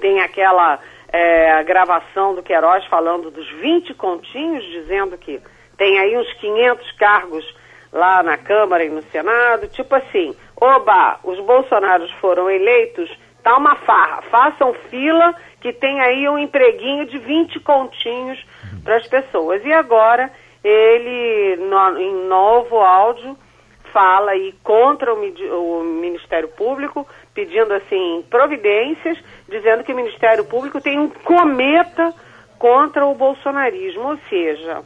Tem aquela é, gravação do Queiroz falando dos 20 continhos, dizendo que tem aí uns 500 cargos lá na Câmara e no Senado, tipo assim, oba, os bolsonaros foram eleitos, tá uma farra, façam fila que tem aí um empreguinho de 20 continhos para as pessoas. E agora ele, no, em novo áudio, fala aí contra o, o Ministério Público, pedindo assim providências, dizendo que o Ministério Público tem um cometa contra o bolsonarismo, ou seja,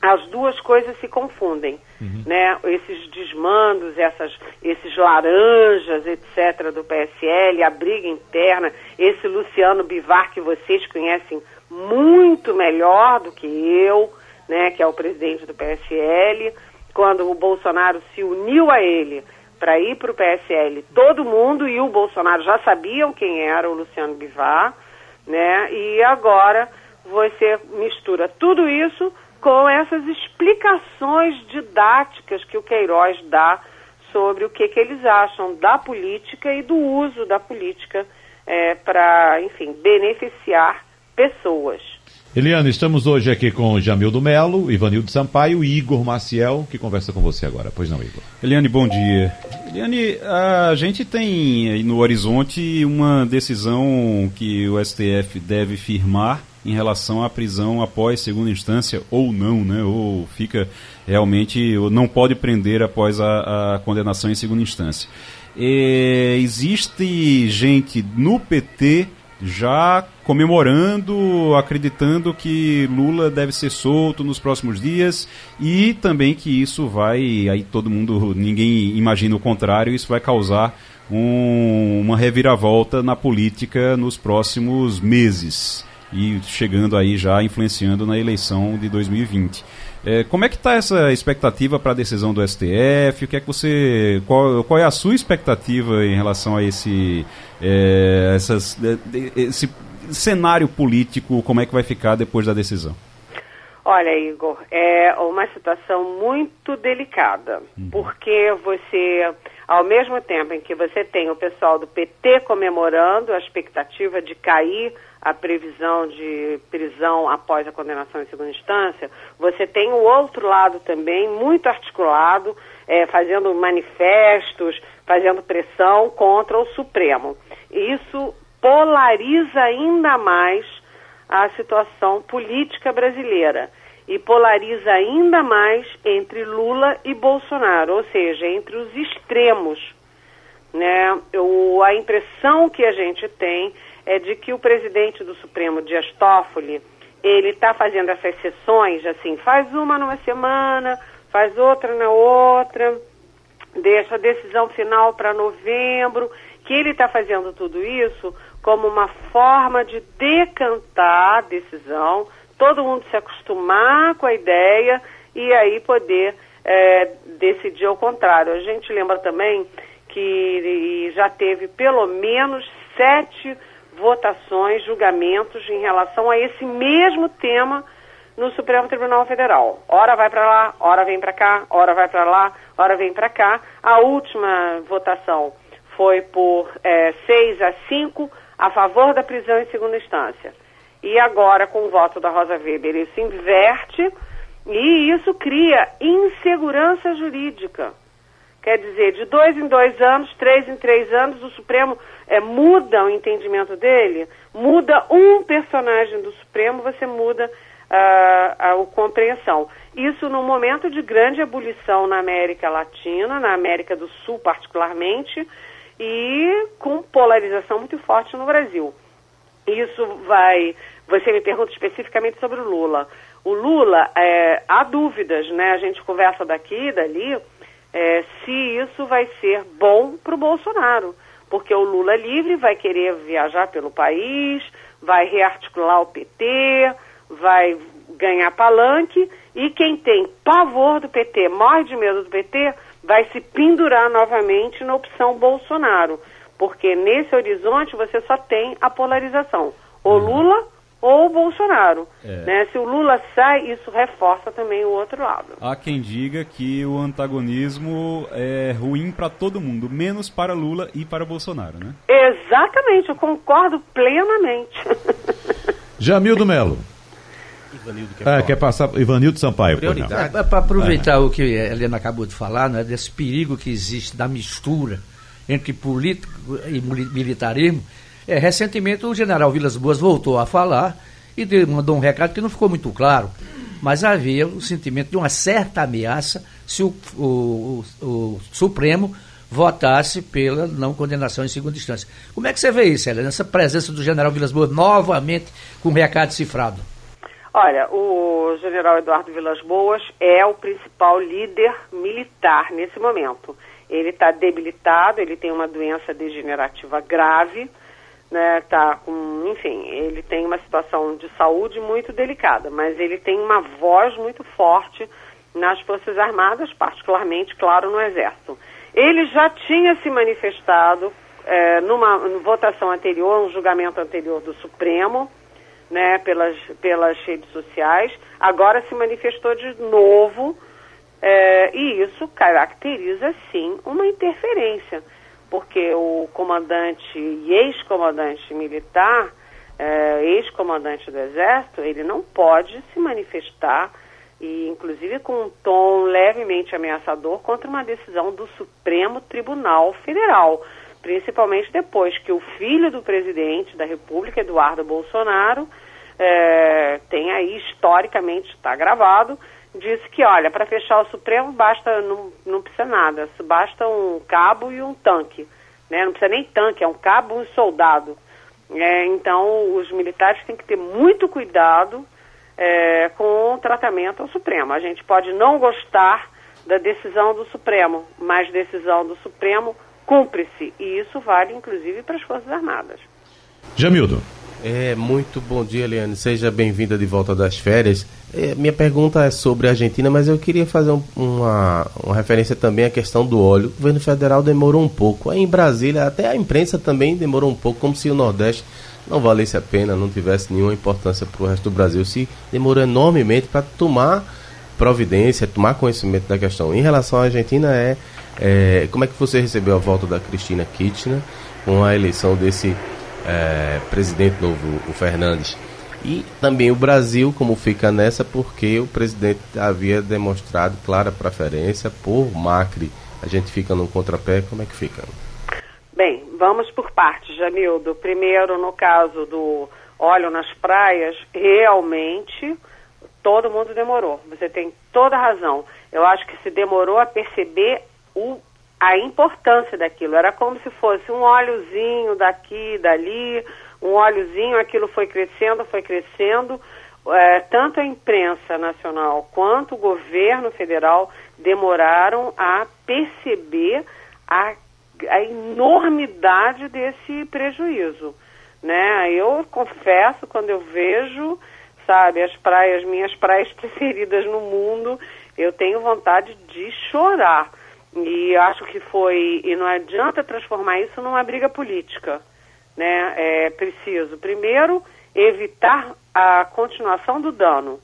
as duas coisas se confundem, uhum. né? Esses desmandos, essas, esses laranjas, etc. do PSL, a briga interna, esse Luciano Bivar que vocês conhecem muito melhor do que eu, né? Que é o presidente do PSL, quando o Bolsonaro se uniu a ele para ir para o PSL, todo mundo e o Bolsonaro já sabiam quem era o Luciano Bivar, né? E agora você mistura tudo isso com essas explicações didáticas que o Queiroz dá sobre o que, que eles acham da política e do uso da política é, para, enfim, beneficiar pessoas.
Eliane, estamos hoje aqui com Jamildo Melo, Ivanildo Sampaio e Igor Maciel, que conversa com você agora. Pois não, Igor?
Eliane, bom dia. Eliane, a gente tem aí no horizonte uma decisão que o STF deve firmar em relação à prisão após segunda instância ou não, né? Ou fica realmente, ou não pode prender após a, a condenação em segunda instância. É, existe gente no PT já comemorando, acreditando que Lula deve ser solto nos próximos dias e também que isso vai, aí todo mundo, ninguém imagina o contrário, isso vai causar um, uma reviravolta na política nos próximos meses e chegando aí já influenciando na eleição de 2020. É, como é que está essa expectativa para a decisão do STF? O que é que você, qual, qual é a sua expectativa em relação a esse, é, essas, esse cenário político? Como é que vai ficar depois da decisão?
Olha, Igor, é uma situação muito delicada, uhum. porque você, ao mesmo tempo em que você tem o pessoal do PT comemorando a expectativa de cair a previsão de prisão após a condenação em segunda instância, você tem o outro lado também muito articulado, é, fazendo manifestos, fazendo pressão contra o Supremo. Isso polariza ainda mais a situação política brasileira e polariza ainda mais entre Lula e Bolsonaro, ou seja, entre os extremos. Né? O, a impressão que a gente tem é de que o presidente do Supremo, Dias Toffoli, ele está fazendo essas sessões, assim, faz uma numa semana, faz outra na outra, deixa a decisão final para novembro, que ele está fazendo tudo isso como uma forma de decantar a decisão, todo mundo se acostumar com a ideia e aí poder é, decidir ao contrário. A gente lembra também que já teve pelo menos sete votações, julgamentos em relação a esse mesmo tema no Supremo Tribunal Federal. Ora vai para lá, ora vem para cá, ora vai para lá, ora vem para cá. A última votação foi por é, 6 a 5 a favor da prisão em segunda instância. E agora, com o voto da Rosa Weber, isso inverte e isso cria insegurança jurídica. Quer dizer, de dois em dois anos, três em três anos, o Supremo é, muda o entendimento dele, muda um personagem do Supremo, você muda a, a, a compreensão. Isso num momento de grande ebulição na América Latina, na América do Sul particularmente, e com polarização muito forte no Brasil. Isso vai. Você me pergunta especificamente sobre o Lula. O Lula, é, há dúvidas, né? A gente conversa daqui e dali é, se isso vai ser bom para o Bolsonaro. Porque o Lula livre vai querer viajar pelo país, vai rearticular o PT, vai ganhar palanque, e quem tem pavor do PT, morre de medo do PT, vai se pendurar novamente na opção Bolsonaro porque nesse horizonte você só tem a polarização, ou uhum. Lula ou o Bolsonaro. É. Né? Se o Lula sai, isso reforça também o outro lado.
Há quem diga que o antagonismo é ruim para todo mundo, menos para Lula e para Bolsonaro, né?
Exatamente, eu concordo plenamente. [LAUGHS]
Jamildo Melo. Ivanildo quer, é, quer passar Ivanildo Sampaio.
É, para aproveitar é. o que a Helena acabou de falar, né, desse perigo que existe da mistura entre político e militarismo, é, recentemente o general Vilas Boas voltou a falar e mandou um recado que não ficou muito claro, mas havia o sentimento de uma certa ameaça se o, o, o, o Supremo votasse pela não condenação em segunda instância. Como é que você vê isso, Helena, essa presença do general Vilas Boas novamente com um recado cifrado?
Olha, o general Eduardo Vilas Boas é o principal líder militar nesse momento. Ele está debilitado, ele tem uma doença degenerativa grave, né, tá com, enfim, ele tem uma situação de saúde muito delicada, mas ele tem uma voz muito forte nas Forças Armadas, particularmente, claro, no Exército. Ele já tinha se manifestado é, numa votação anterior, um julgamento anterior do Supremo, né, pelas, pelas redes sociais, agora se manifestou de novo é, e isso caracteriza, sim, uma interferência, porque o comandante e ex-comandante militar, é, ex-comandante do Exército, ele não pode se manifestar, e inclusive com um tom levemente ameaçador, contra uma decisão do Supremo Tribunal Federal, principalmente depois que o filho do presidente da República, Eduardo Bolsonaro, é, tem aí historicamente, está gravado, disse que, olha, para fechar o Supremo basta, não, não precisa nada, basta um cabo e um tanque. Né? Não precisa nem tanque, é um cabo e um soldado. É, então, os militares têm que ter muito cuidado é, com o tratamento ao Supremo. A gente pode não gostar da decisão do Supremo, mas decisão do Supremo cumpre-se. E isso vale, inclusive, para as Forças Armadas.
Jamildo.
É, muito bom dia, Eliane. Seja bem-vinda de volta das férias. É, minha pergunta é sobre a Argentina, mas eu queria fazer um, uma, uma referência também à questão do óleo. O governo federal demorou um pouco. Aí em Brasília, até a imprensa também demorou um pouco, como se o Nordeste não valesse a pena, não tivesse nenhuma importância para o resto do Brasil. Se demorou enormemente para tomar providência, tomar conhecimento da questão. Em relação à Argentina, é, é como é que você recebeu a volta da Cristina Kirchner com a eleição desse é, presidente novo, o Fernandes. E também o Brasil, como fica nessa, porque o presidente havia demonstrado clara preferência por Macri. A gente fica no contrapé, como é que fica?
Bem, vamos por partes, Jamildo. Primeiro, no caso do óleo nas praias, realmente todo mundo demorou. Você tem toda a razão. Eu acho que se demorou a perceber o a importância daquilo. Era como se fosse um óleozinho daqui, dali, um óleozinho, aquilo foi crescendo, foi crescendo. É, tanto a imprensa nacional quanto o governo federal demoraram a perceber a, a enormidade desse prejuízo. Né? Eu confesso, quando eu vejo, sabe, as praias, minhas praias [LAUGHS] preferidas no mundo, eu tenho vontade de chorar e acho que foi. E não adianta transformar isso numa briga política. Né? É preciso, primeiro, evitar a continuação do dano.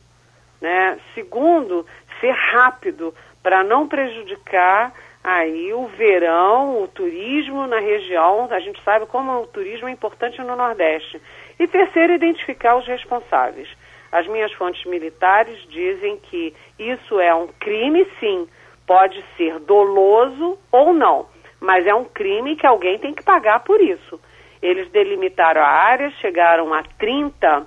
Né? Segundo, ser rápido para não prejudicar aí o verão, o turismo na região. A gente sabe como o turismo é importante no Nordeste. E terceiro, identificar os responsáveis. As minhas fontes militares dizem que isso é um crime, sim, Pode ser doloso ou não, mas é um crime que alguém tem que pagar por isso. Eles delimitaram a área, chegaram a 30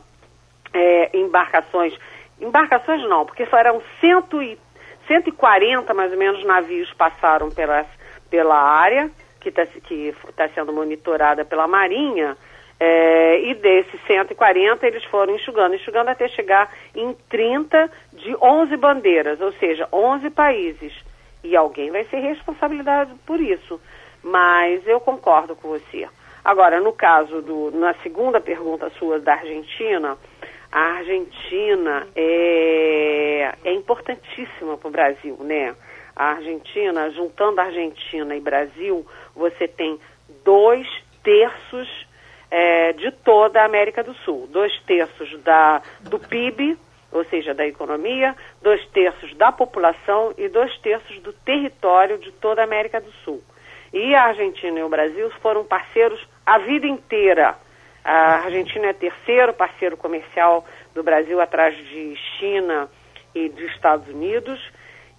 é, embarcações. Embarcações não, porque foram cento e, 140 mais ou menos navios passaram pela, pela área que está que tá sendo monitorada pela Marinha. É, e desses 140 eles foram enxugando, enxugando até chegar em 30 de 11 bandeiras, ou seja, 11 países e alguém vai ser responsabilizado por isso. Mas eu concordo com você. Agora, no caso do, na segunda pergunta sua da Argentina, a Argentina é, é importantíssima para o Brasil, né? A Argentina, juntando Argentina e Brasil, você tem dois terços é, de toda a América do Sul. Dois terços da, do PIB ou seja, da economia, dois terços da população e dois terços do território de toda a América do Sul. E a Argentina e o Brasil foram parceiros a vida inteira. A Argentina é terceiro parceiro comercial do Brasil, atrás de China e dos Estados Unidos,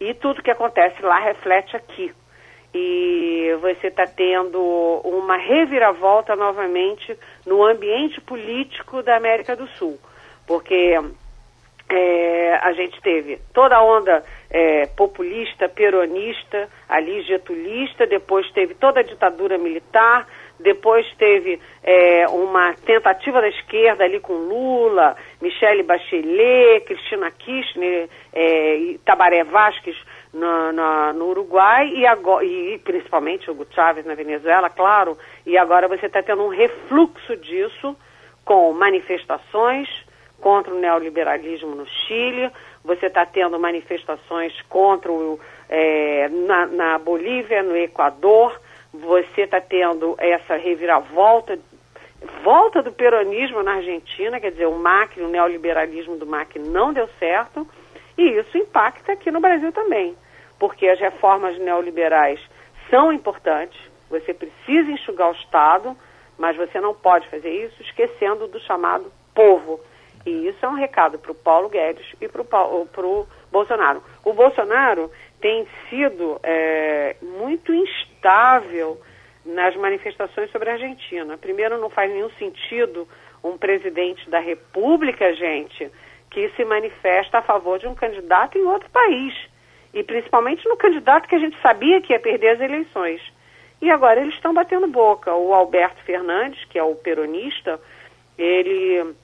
e tudo que acontece lá reflete aqui. E você está tendo uma reviravolta novamente no ambiente político da América do Sul, porque é, a gente teve toda a onda é, populista, peronista, ali getulista, depois teve toda a ditadura militar, depois teve é, uma tentativa da esquerda ali com Lula, Michele Bachelet, Cristina Kirchner, é, Tabaré Vasquez no, no, no Uruguai e, agora, e principalmente Hugo Chávez na Venezuela, claro, e agora você está tendo um refluxo disso com manifestações, contra o neoliberalismo no Chile, você está tendo manifestações contra o, é, na, na Bolívia, no Equador, você está tendo essa reviravolta, volta do peronismo na Argentina, quer dizer, o Macri, o neoliberalismo do Macri não deu certo, e isso impacta aqui no Brasil também, porque as reformas neoliberais são importantes, você precisa enxugar o Estado, mas você não pode fazer isso esquecendo do chamado povo. E isso é um recado para o Paulo Guedes e para o Bolsonaro. O Bolsonaro tem sido é, muito instável nas manifestações sobre a Argentina. Primeiro, não faz nenhum sentido um presidente da República, gente, que se manifesta a favor de um candidato em outro país. E principalmente no candidato que a gente sabia que ia perder as eleições. E agora eles estão batendo boca. O Alberto Fernandes, que é o peronista, ele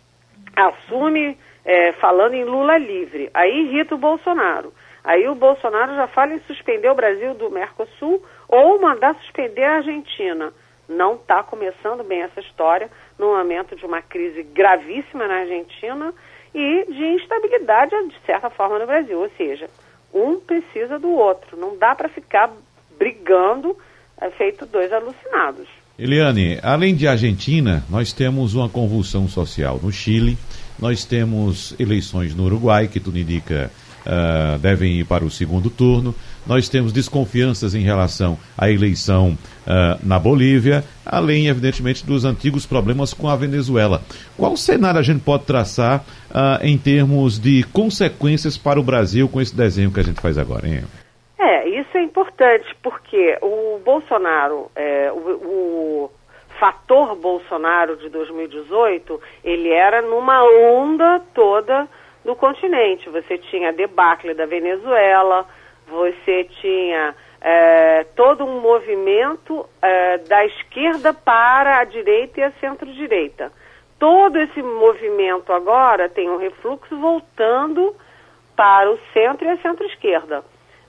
assume é, falando em Lula livre. Aí irrita o Bolsonaro. Aí o Bolsonaro já fala em suspender o Brasil do Mercosul ou mandar suspender a Argentina. não está começando bem essa história no momento de uma crise gravíssima na Argentina e de instabilidade, de certa forma, no Brasil. Ou seja, um precisa do outro. Não dá para ficar brigando é, feito dois alucinados.
Eliane, além de Argentina, nós temos uma convulsão social no Chile, nós temos eleições no Uruguai, que tudo indica uh, devem ir para o segundo turno. Nós temos desconfianças em relação à eleição uh, na Bolívia, além, evidentemente, dos antigos problemas com a Venezuela. Qual cenário a gente pode traçar uh, em termos de consequências para o Brasil com esse desenho que a gente faz agora, hein?
É, isso é importante, porque o Bolsonaro, é, o, o fator Bolsonaro de 2018, ele era numa onda toda do continente. Você tinha a debacle da Venezuela, você tinha é, todo um movimento é, da esquerda para a direita e a centro-direita. Todo esse movimento agora tem um refluxo voltando para o centro e a centro-esquerda.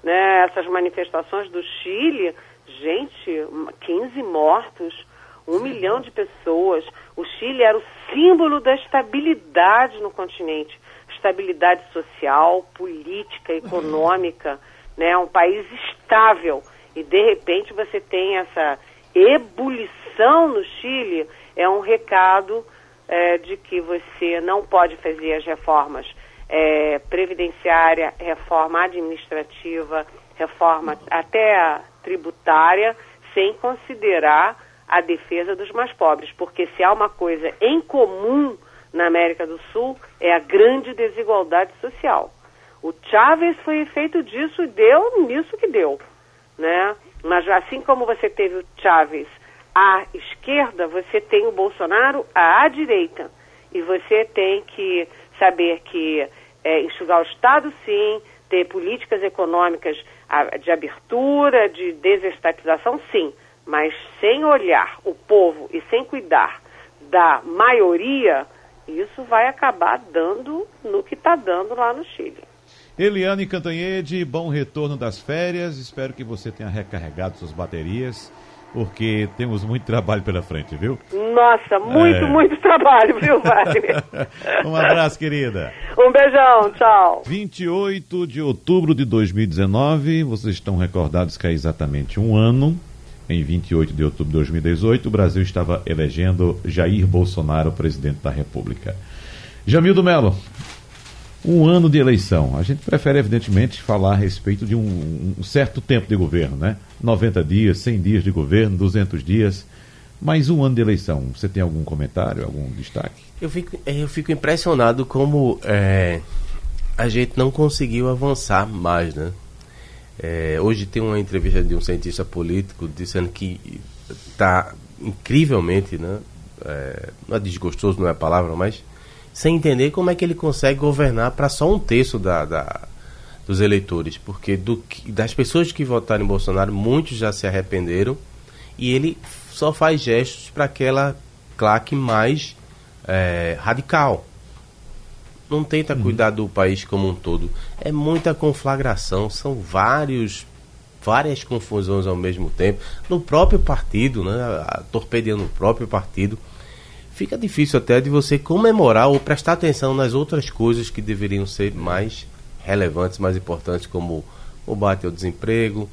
Né? Essas manifestações do Chile, gente, 15 mortos, um milhão de pessoas. O Chile era o símbolo da estabilidade no continente estabilidade social, política, econômica, né? Um país estável. E de repente você tem essa ebulição no Chile, é um recado é, de que você não pode fazer as reformas é, previdenciária, reforma administrativa, reforma até tributária, sem considerar a defesa dos mais pobres, porque se há uma coisa em comum na América do Sul é a grande desigualdade social. O Chávez foi efeito disso e deu nisso que deu, né? Mas assim como você teve o Chávez à esquerda, você tem o Bolsonaro à direita. E você tem que saber que é, enxugar o Estado, sim, ter políticas econômicas de abertura, de desestatização, sim, mas sem olhar o povo e sem cuidar da maioria, isso vai acabar dando no que está dando lá no Chile.
Eliane Cantanhede, bom retorno das férias. Espero que você tenha recarregado suas baterias, porque temos muito trabalho pela frente, viu?
Nossa, muito, é... muito trabalho, viu, [LAUGHS] Wagner?
um abraço, querida.
Um beijão, tchau.
28 de outubro de 2019, vocês estão recordados que é exatamente um ano em 28 de outubro de 2018, o Brasil estava elegendo Jair Bolsonaro presidente da República. Jamildo Melo, um ano de eleição. A gente prefere, evidentemente, falar a respeito de um, um, certo tempo de governo, né? 90 dias, 100 dias de governo, 200 dias. Mas um ano de eleição, você tem algum comentário, algum destaque?
Eu fico, eu fico impressionado como é, a gente não conseguiu avançar mais, né? É, hoje tem uma entrevista de um cientista político dizendo que está incrivelmente, né, é, não é desgostoso, não é a palavra, mas sem entender como é que ele consegue governar para só um terço da, da, dos eleitores, porque do, das pessoas que votaram em Bolsonaro, muitos já se arrependeram e ele só faz gestos para aquela claque mais é, radical não tenta uhum. cuidar do país como um todo. É muita conflagração, são vários várias confusões ao mesmo tempo no próprio partido, né, torpedeando o próprio partido. Fica difícil até de você comemorar ou prestar atenção nas outras coisas que deveriam ser mais relevantes, mais importantes, como o combate ao desemprego.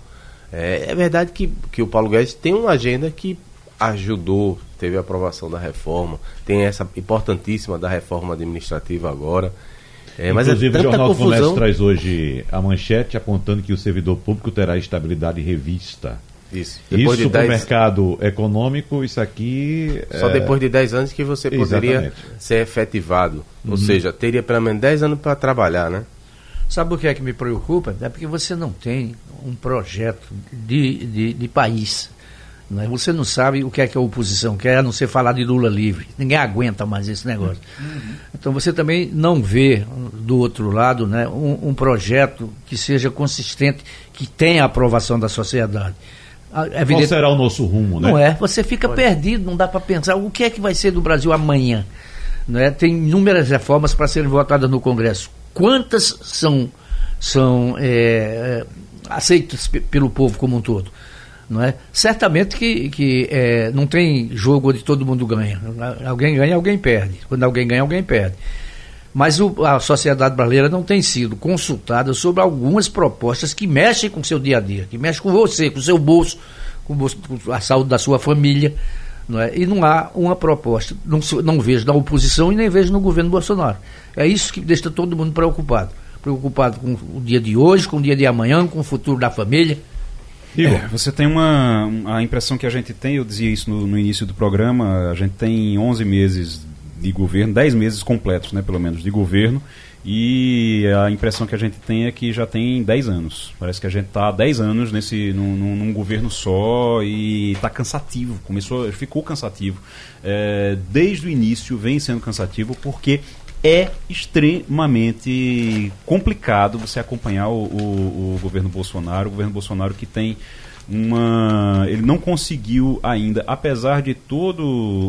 É, é verdade que, que o Paulo Guedes tem uma agenda que ajudou, teve a aprovação da reforma, tem essa importantíssima da reforma administrativa agora.
É, é Inclusive, é o Jornal confusão... do Comércio traz hoje a manchete apontando que o servidor público terá estabilidade revista.
Isso.
Depois isso para o mercado econômico, isso aqui.
Só é... depois de 10 anos que você poderia Exatamente. ser efetivado. Uhum. Ou seja, teria pelo menos 10 anos para trabalhar, né?
Sabe o que é que me preocupa? É porque você não tem um projeto de, de, de país. Né? Você não sabe o que é que a oposição quer, a não ser falar de Lula livre. Ninguém aguenta mais esse negócio. Uhum. Então você também não vê, do outro lado, né, um, um, projeto que seja consistente, que tenha a aprovação da sociedade.
Evidente... Qual será o nosso rumo,
né? Não é? Você fica Pode. perdido, não dá para pensar o que é que vai ser do Brasil amanhã. Né? Tem inúmeras reformas para serem votadas no Congresso. Quantas são, são é, aceitas pelo povo como um todo? Não é? Certamente que, que é, não tem jogo onde todo mundo ganha. Alguém ganha, alguém perde. Quando alguém ganha, alguém perde. Mas o, a sociedade brasileira não tem sido consultada sobre algumas propostas que mexem com o seu dia a dia, que mexem com você, com o seu bolso, com, o bolso, com a saúde da sua família. Não é? E não há uma proposta, não, não vejo na oposição e nem vejo no governo Bolsonaro. É isso que deixa todo mundo preocupado. Preocupado com o dia de hoje, com o dia de amanhã, com o futuro da família.
É, você tem uma. A impressão que a gente tem, eu dizia isso no, no, início do programa, a gente tem 11 meses de governo, 10 meses completos, né, pelo menos, de governo, e a impressão que a gente tem é que já tem 10 anos. Parece que a gente está há 10 anos nesse, num, num, num governo só e está cansativo, começou, ficou cansativo. É, desde o início vem sendo cansativo porque é extremamente complicado você acompanhar o, o, o, governo Bolsonaro, o governo Bolsonaro que tem uma. Ele não conseguiu ainda, apesar de todo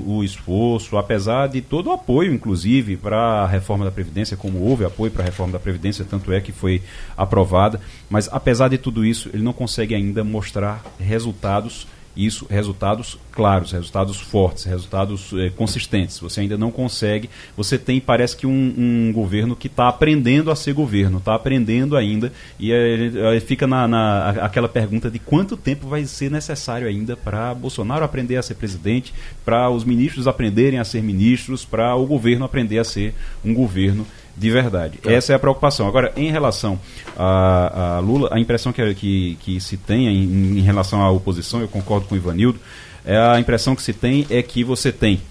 o esforço, apesar de todo o apoio, inclusive, para a reforma da Previdência, como houve apoio para a reforma da Previdência, tanto é que foi aprovada, mas apesar de tudo isso, ele não consegue ainda mostrar resultados isso resultados claros, resultados fortes, resultados eh, consistentes. Você ainda não consegue. Você tem, parece que um, um governo que está aprendendo a ser governo, está aprendendo ainda e eh, fica na, na, aquela pergunta de quanto tempo vai ser necessário ainda para Bolsonaro aprender a ser presidente, para os ministros aprenderem a ser ministros, para o governo aprender a ser um governo de verdade. É. Essa é a preocupação. Agora, em relação a, a Lula, a impressão que, que, que se tem em, em, relação à oposição, eu concordo com o Ivanildo, é a impressão que se tem é que você tem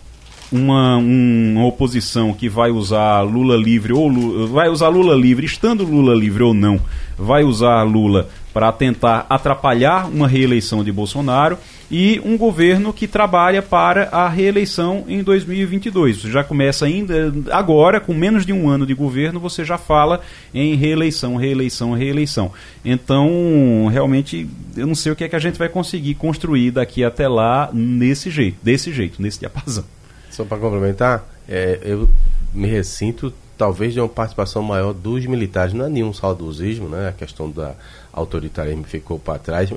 uma, uma oposição que vai usar Lula livre ou Lula, vai usar Lula livre, estando Lula livre ou não, vai usar Lula para tentar atrapalhar uma reeleição de Bolsonaro e um governo que trabalha para a reeleição em 2022. Você já começa ainda agora, com menos de um ano de governo, você já fala em reeleição, reeleição, reeleição. Então, realmente, eu não sei o que é que a gente vai conseguir construir daqui até lá nesse jeito, desse jeito, nesse diapasão.
Só para complementar, é, eu me ressinto talvez de uma participação maior dos militares. Não é nenhum saudosismo, né? A questão da autoritarismo ficou para trás.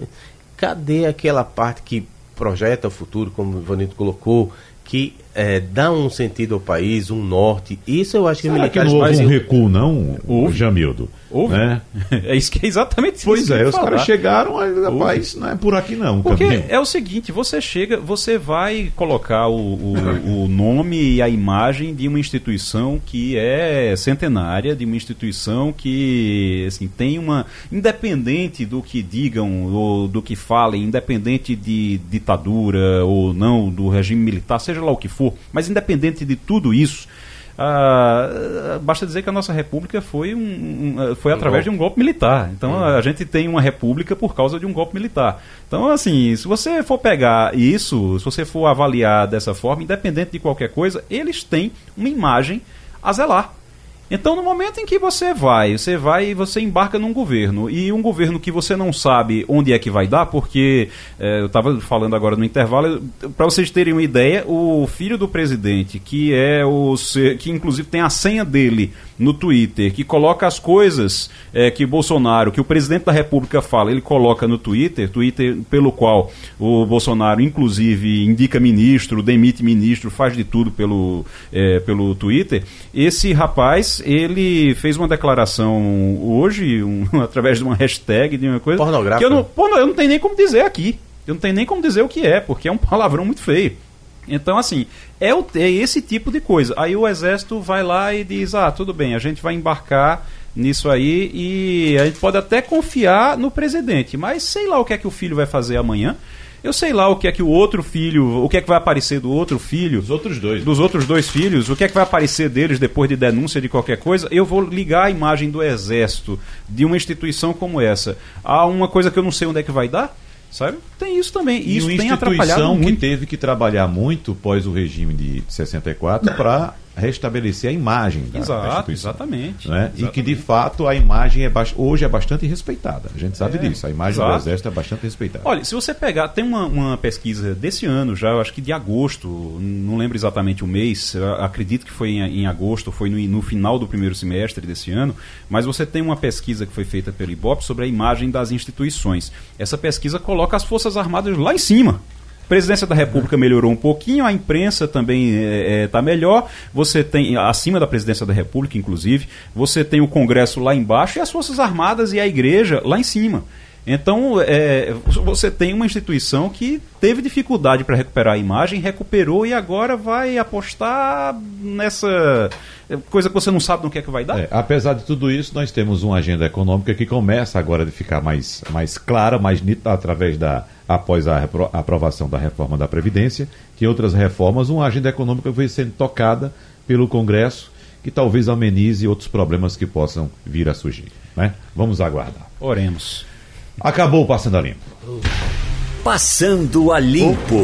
Cadê aquela parte que projeta o futuro, como o Ivanito colocou, que é, dá um sentido ao país, um norte. Isso eu acho que
Será militares que não houve um recuo, não, o Jamildo?
Houve. Né? [LAUGHS] É isso que é exatamente isso.
Pois é, os caras chegaram, rapaz, não é por aqui não.
Porque caminho. é o seguinte, você chega, você vai colocar o, o, [LAUGHS] o, nome e a imagem de uma instituição que é centenária, de uma instituição que assim, tem uma. Independente do que digam ou do que falem, independente de ditadura ou não, do regime militar, seja lá o que for, mas independente de tudo isso ah, basta dizer que a nossa república foi, um, um foi um através golpe. de um golpe militar. Então uhum. a gente tem uma república por causa de um golpe militar. Então, assim, se você for pegar isso, se você for avaliar dessa forma, independente de qualquer coisa, eles têm uma imagem a zelar. Então, no momento em que você vai, você vai e você embarca num governo, e um governo que você não sabe onde é que vai dar, porque é, eu estava falando agora no intervalo, para vocês terem uma ideia, o filho do presidente, que é o que inclusive tem a senha dele no Twitter, que coloca as coisas é, que Bolsonaro, que o presidente da República fala, ele coloca no Twitter, Twitter pelo qual o Bolsonaro, inclusive, indica ministro, demite ministro, faz de tudo pelo, é, pelo Twitter. Esse rapaz, ele fez uma declaração hoje, um, [LAUGHS] através de uma hashtag, de uma coisa.
Pornográfica.
Que eu não, porno, eu não tenho nem como dizer aqui. Eu não tenho nem como dizer o que é, porque é um [LAUGHS] palavrão muito feio. Então, assim, é, o, é esse tipo de coisa. Aí o exército vai lá e diz: ah, tudo bem, a gente vai embarcar nisso aí e a gente pode até confiar no presidente, mas sei lá o que é que o filho vai fazer amanhã. Eu sei lá o que é que o outro filho, o que é que vai aparecer do outro filho.
Dos outros dois.
Dos outros dois filhos, o que é que vai aparecer deles depois de denúncia de qualquer coisa. Eu vou ligar a imagem do exército, de uma instituição como essa, a uma coisa que eu não sei onde é que vai dar. Sabe? Tem isso também. E isso
tem
atrapalhado
muito. que teve que trabalhar muito pós o regime de 64 para restabelecer a imagem da, da
Exato,
instituição.
exatamente.
né? E que de
Exatamente.
fato a imagem é hoje é bastante respeitada. A gente sabe
É,
disso. A imagem
exato.
do Exército é bastante respeitada.
Olha, se você pegar, tem uma, uma pesquisa desse ano já, eu acho que de agosto, não lembro exatamente o mês, acredito que foi em, em agosto, foi no, no final do primeiro semestre desse ano, mas você tem uma pesquisa que foi feita pelo IBOP sobre a imagem das instituições. Essa pesquisa coloca as Forças Armadas lá em cima. Presidência da República melhorou um pouquinho, a imprensa também está melhor. Você tem, acima da presidência da República, inclusive, você tem o Congresso lá embaixo e as Forças Armadas e a Igreja lá em cima. Então, é, você tem uma instituição que teve dificuldade para recuperar a imagem, recuperou e agora vai apostar nessa coisa que você não sabe no que é que vai dar.
É, apesar de tudo isso, nós temos uma agenda econômica que começa agora a ficar mais, mais clara, mais nítida através da após a aprovação da reforma da previdência, que outras reformas, uma agenda econômica foi sendo tocada pelo Congresso, que talvez amenize outros problemas que possam vir a surgir, né? Vamos aguardar.
Oremos.
Acabou passando a limpo.
Passando a limpo.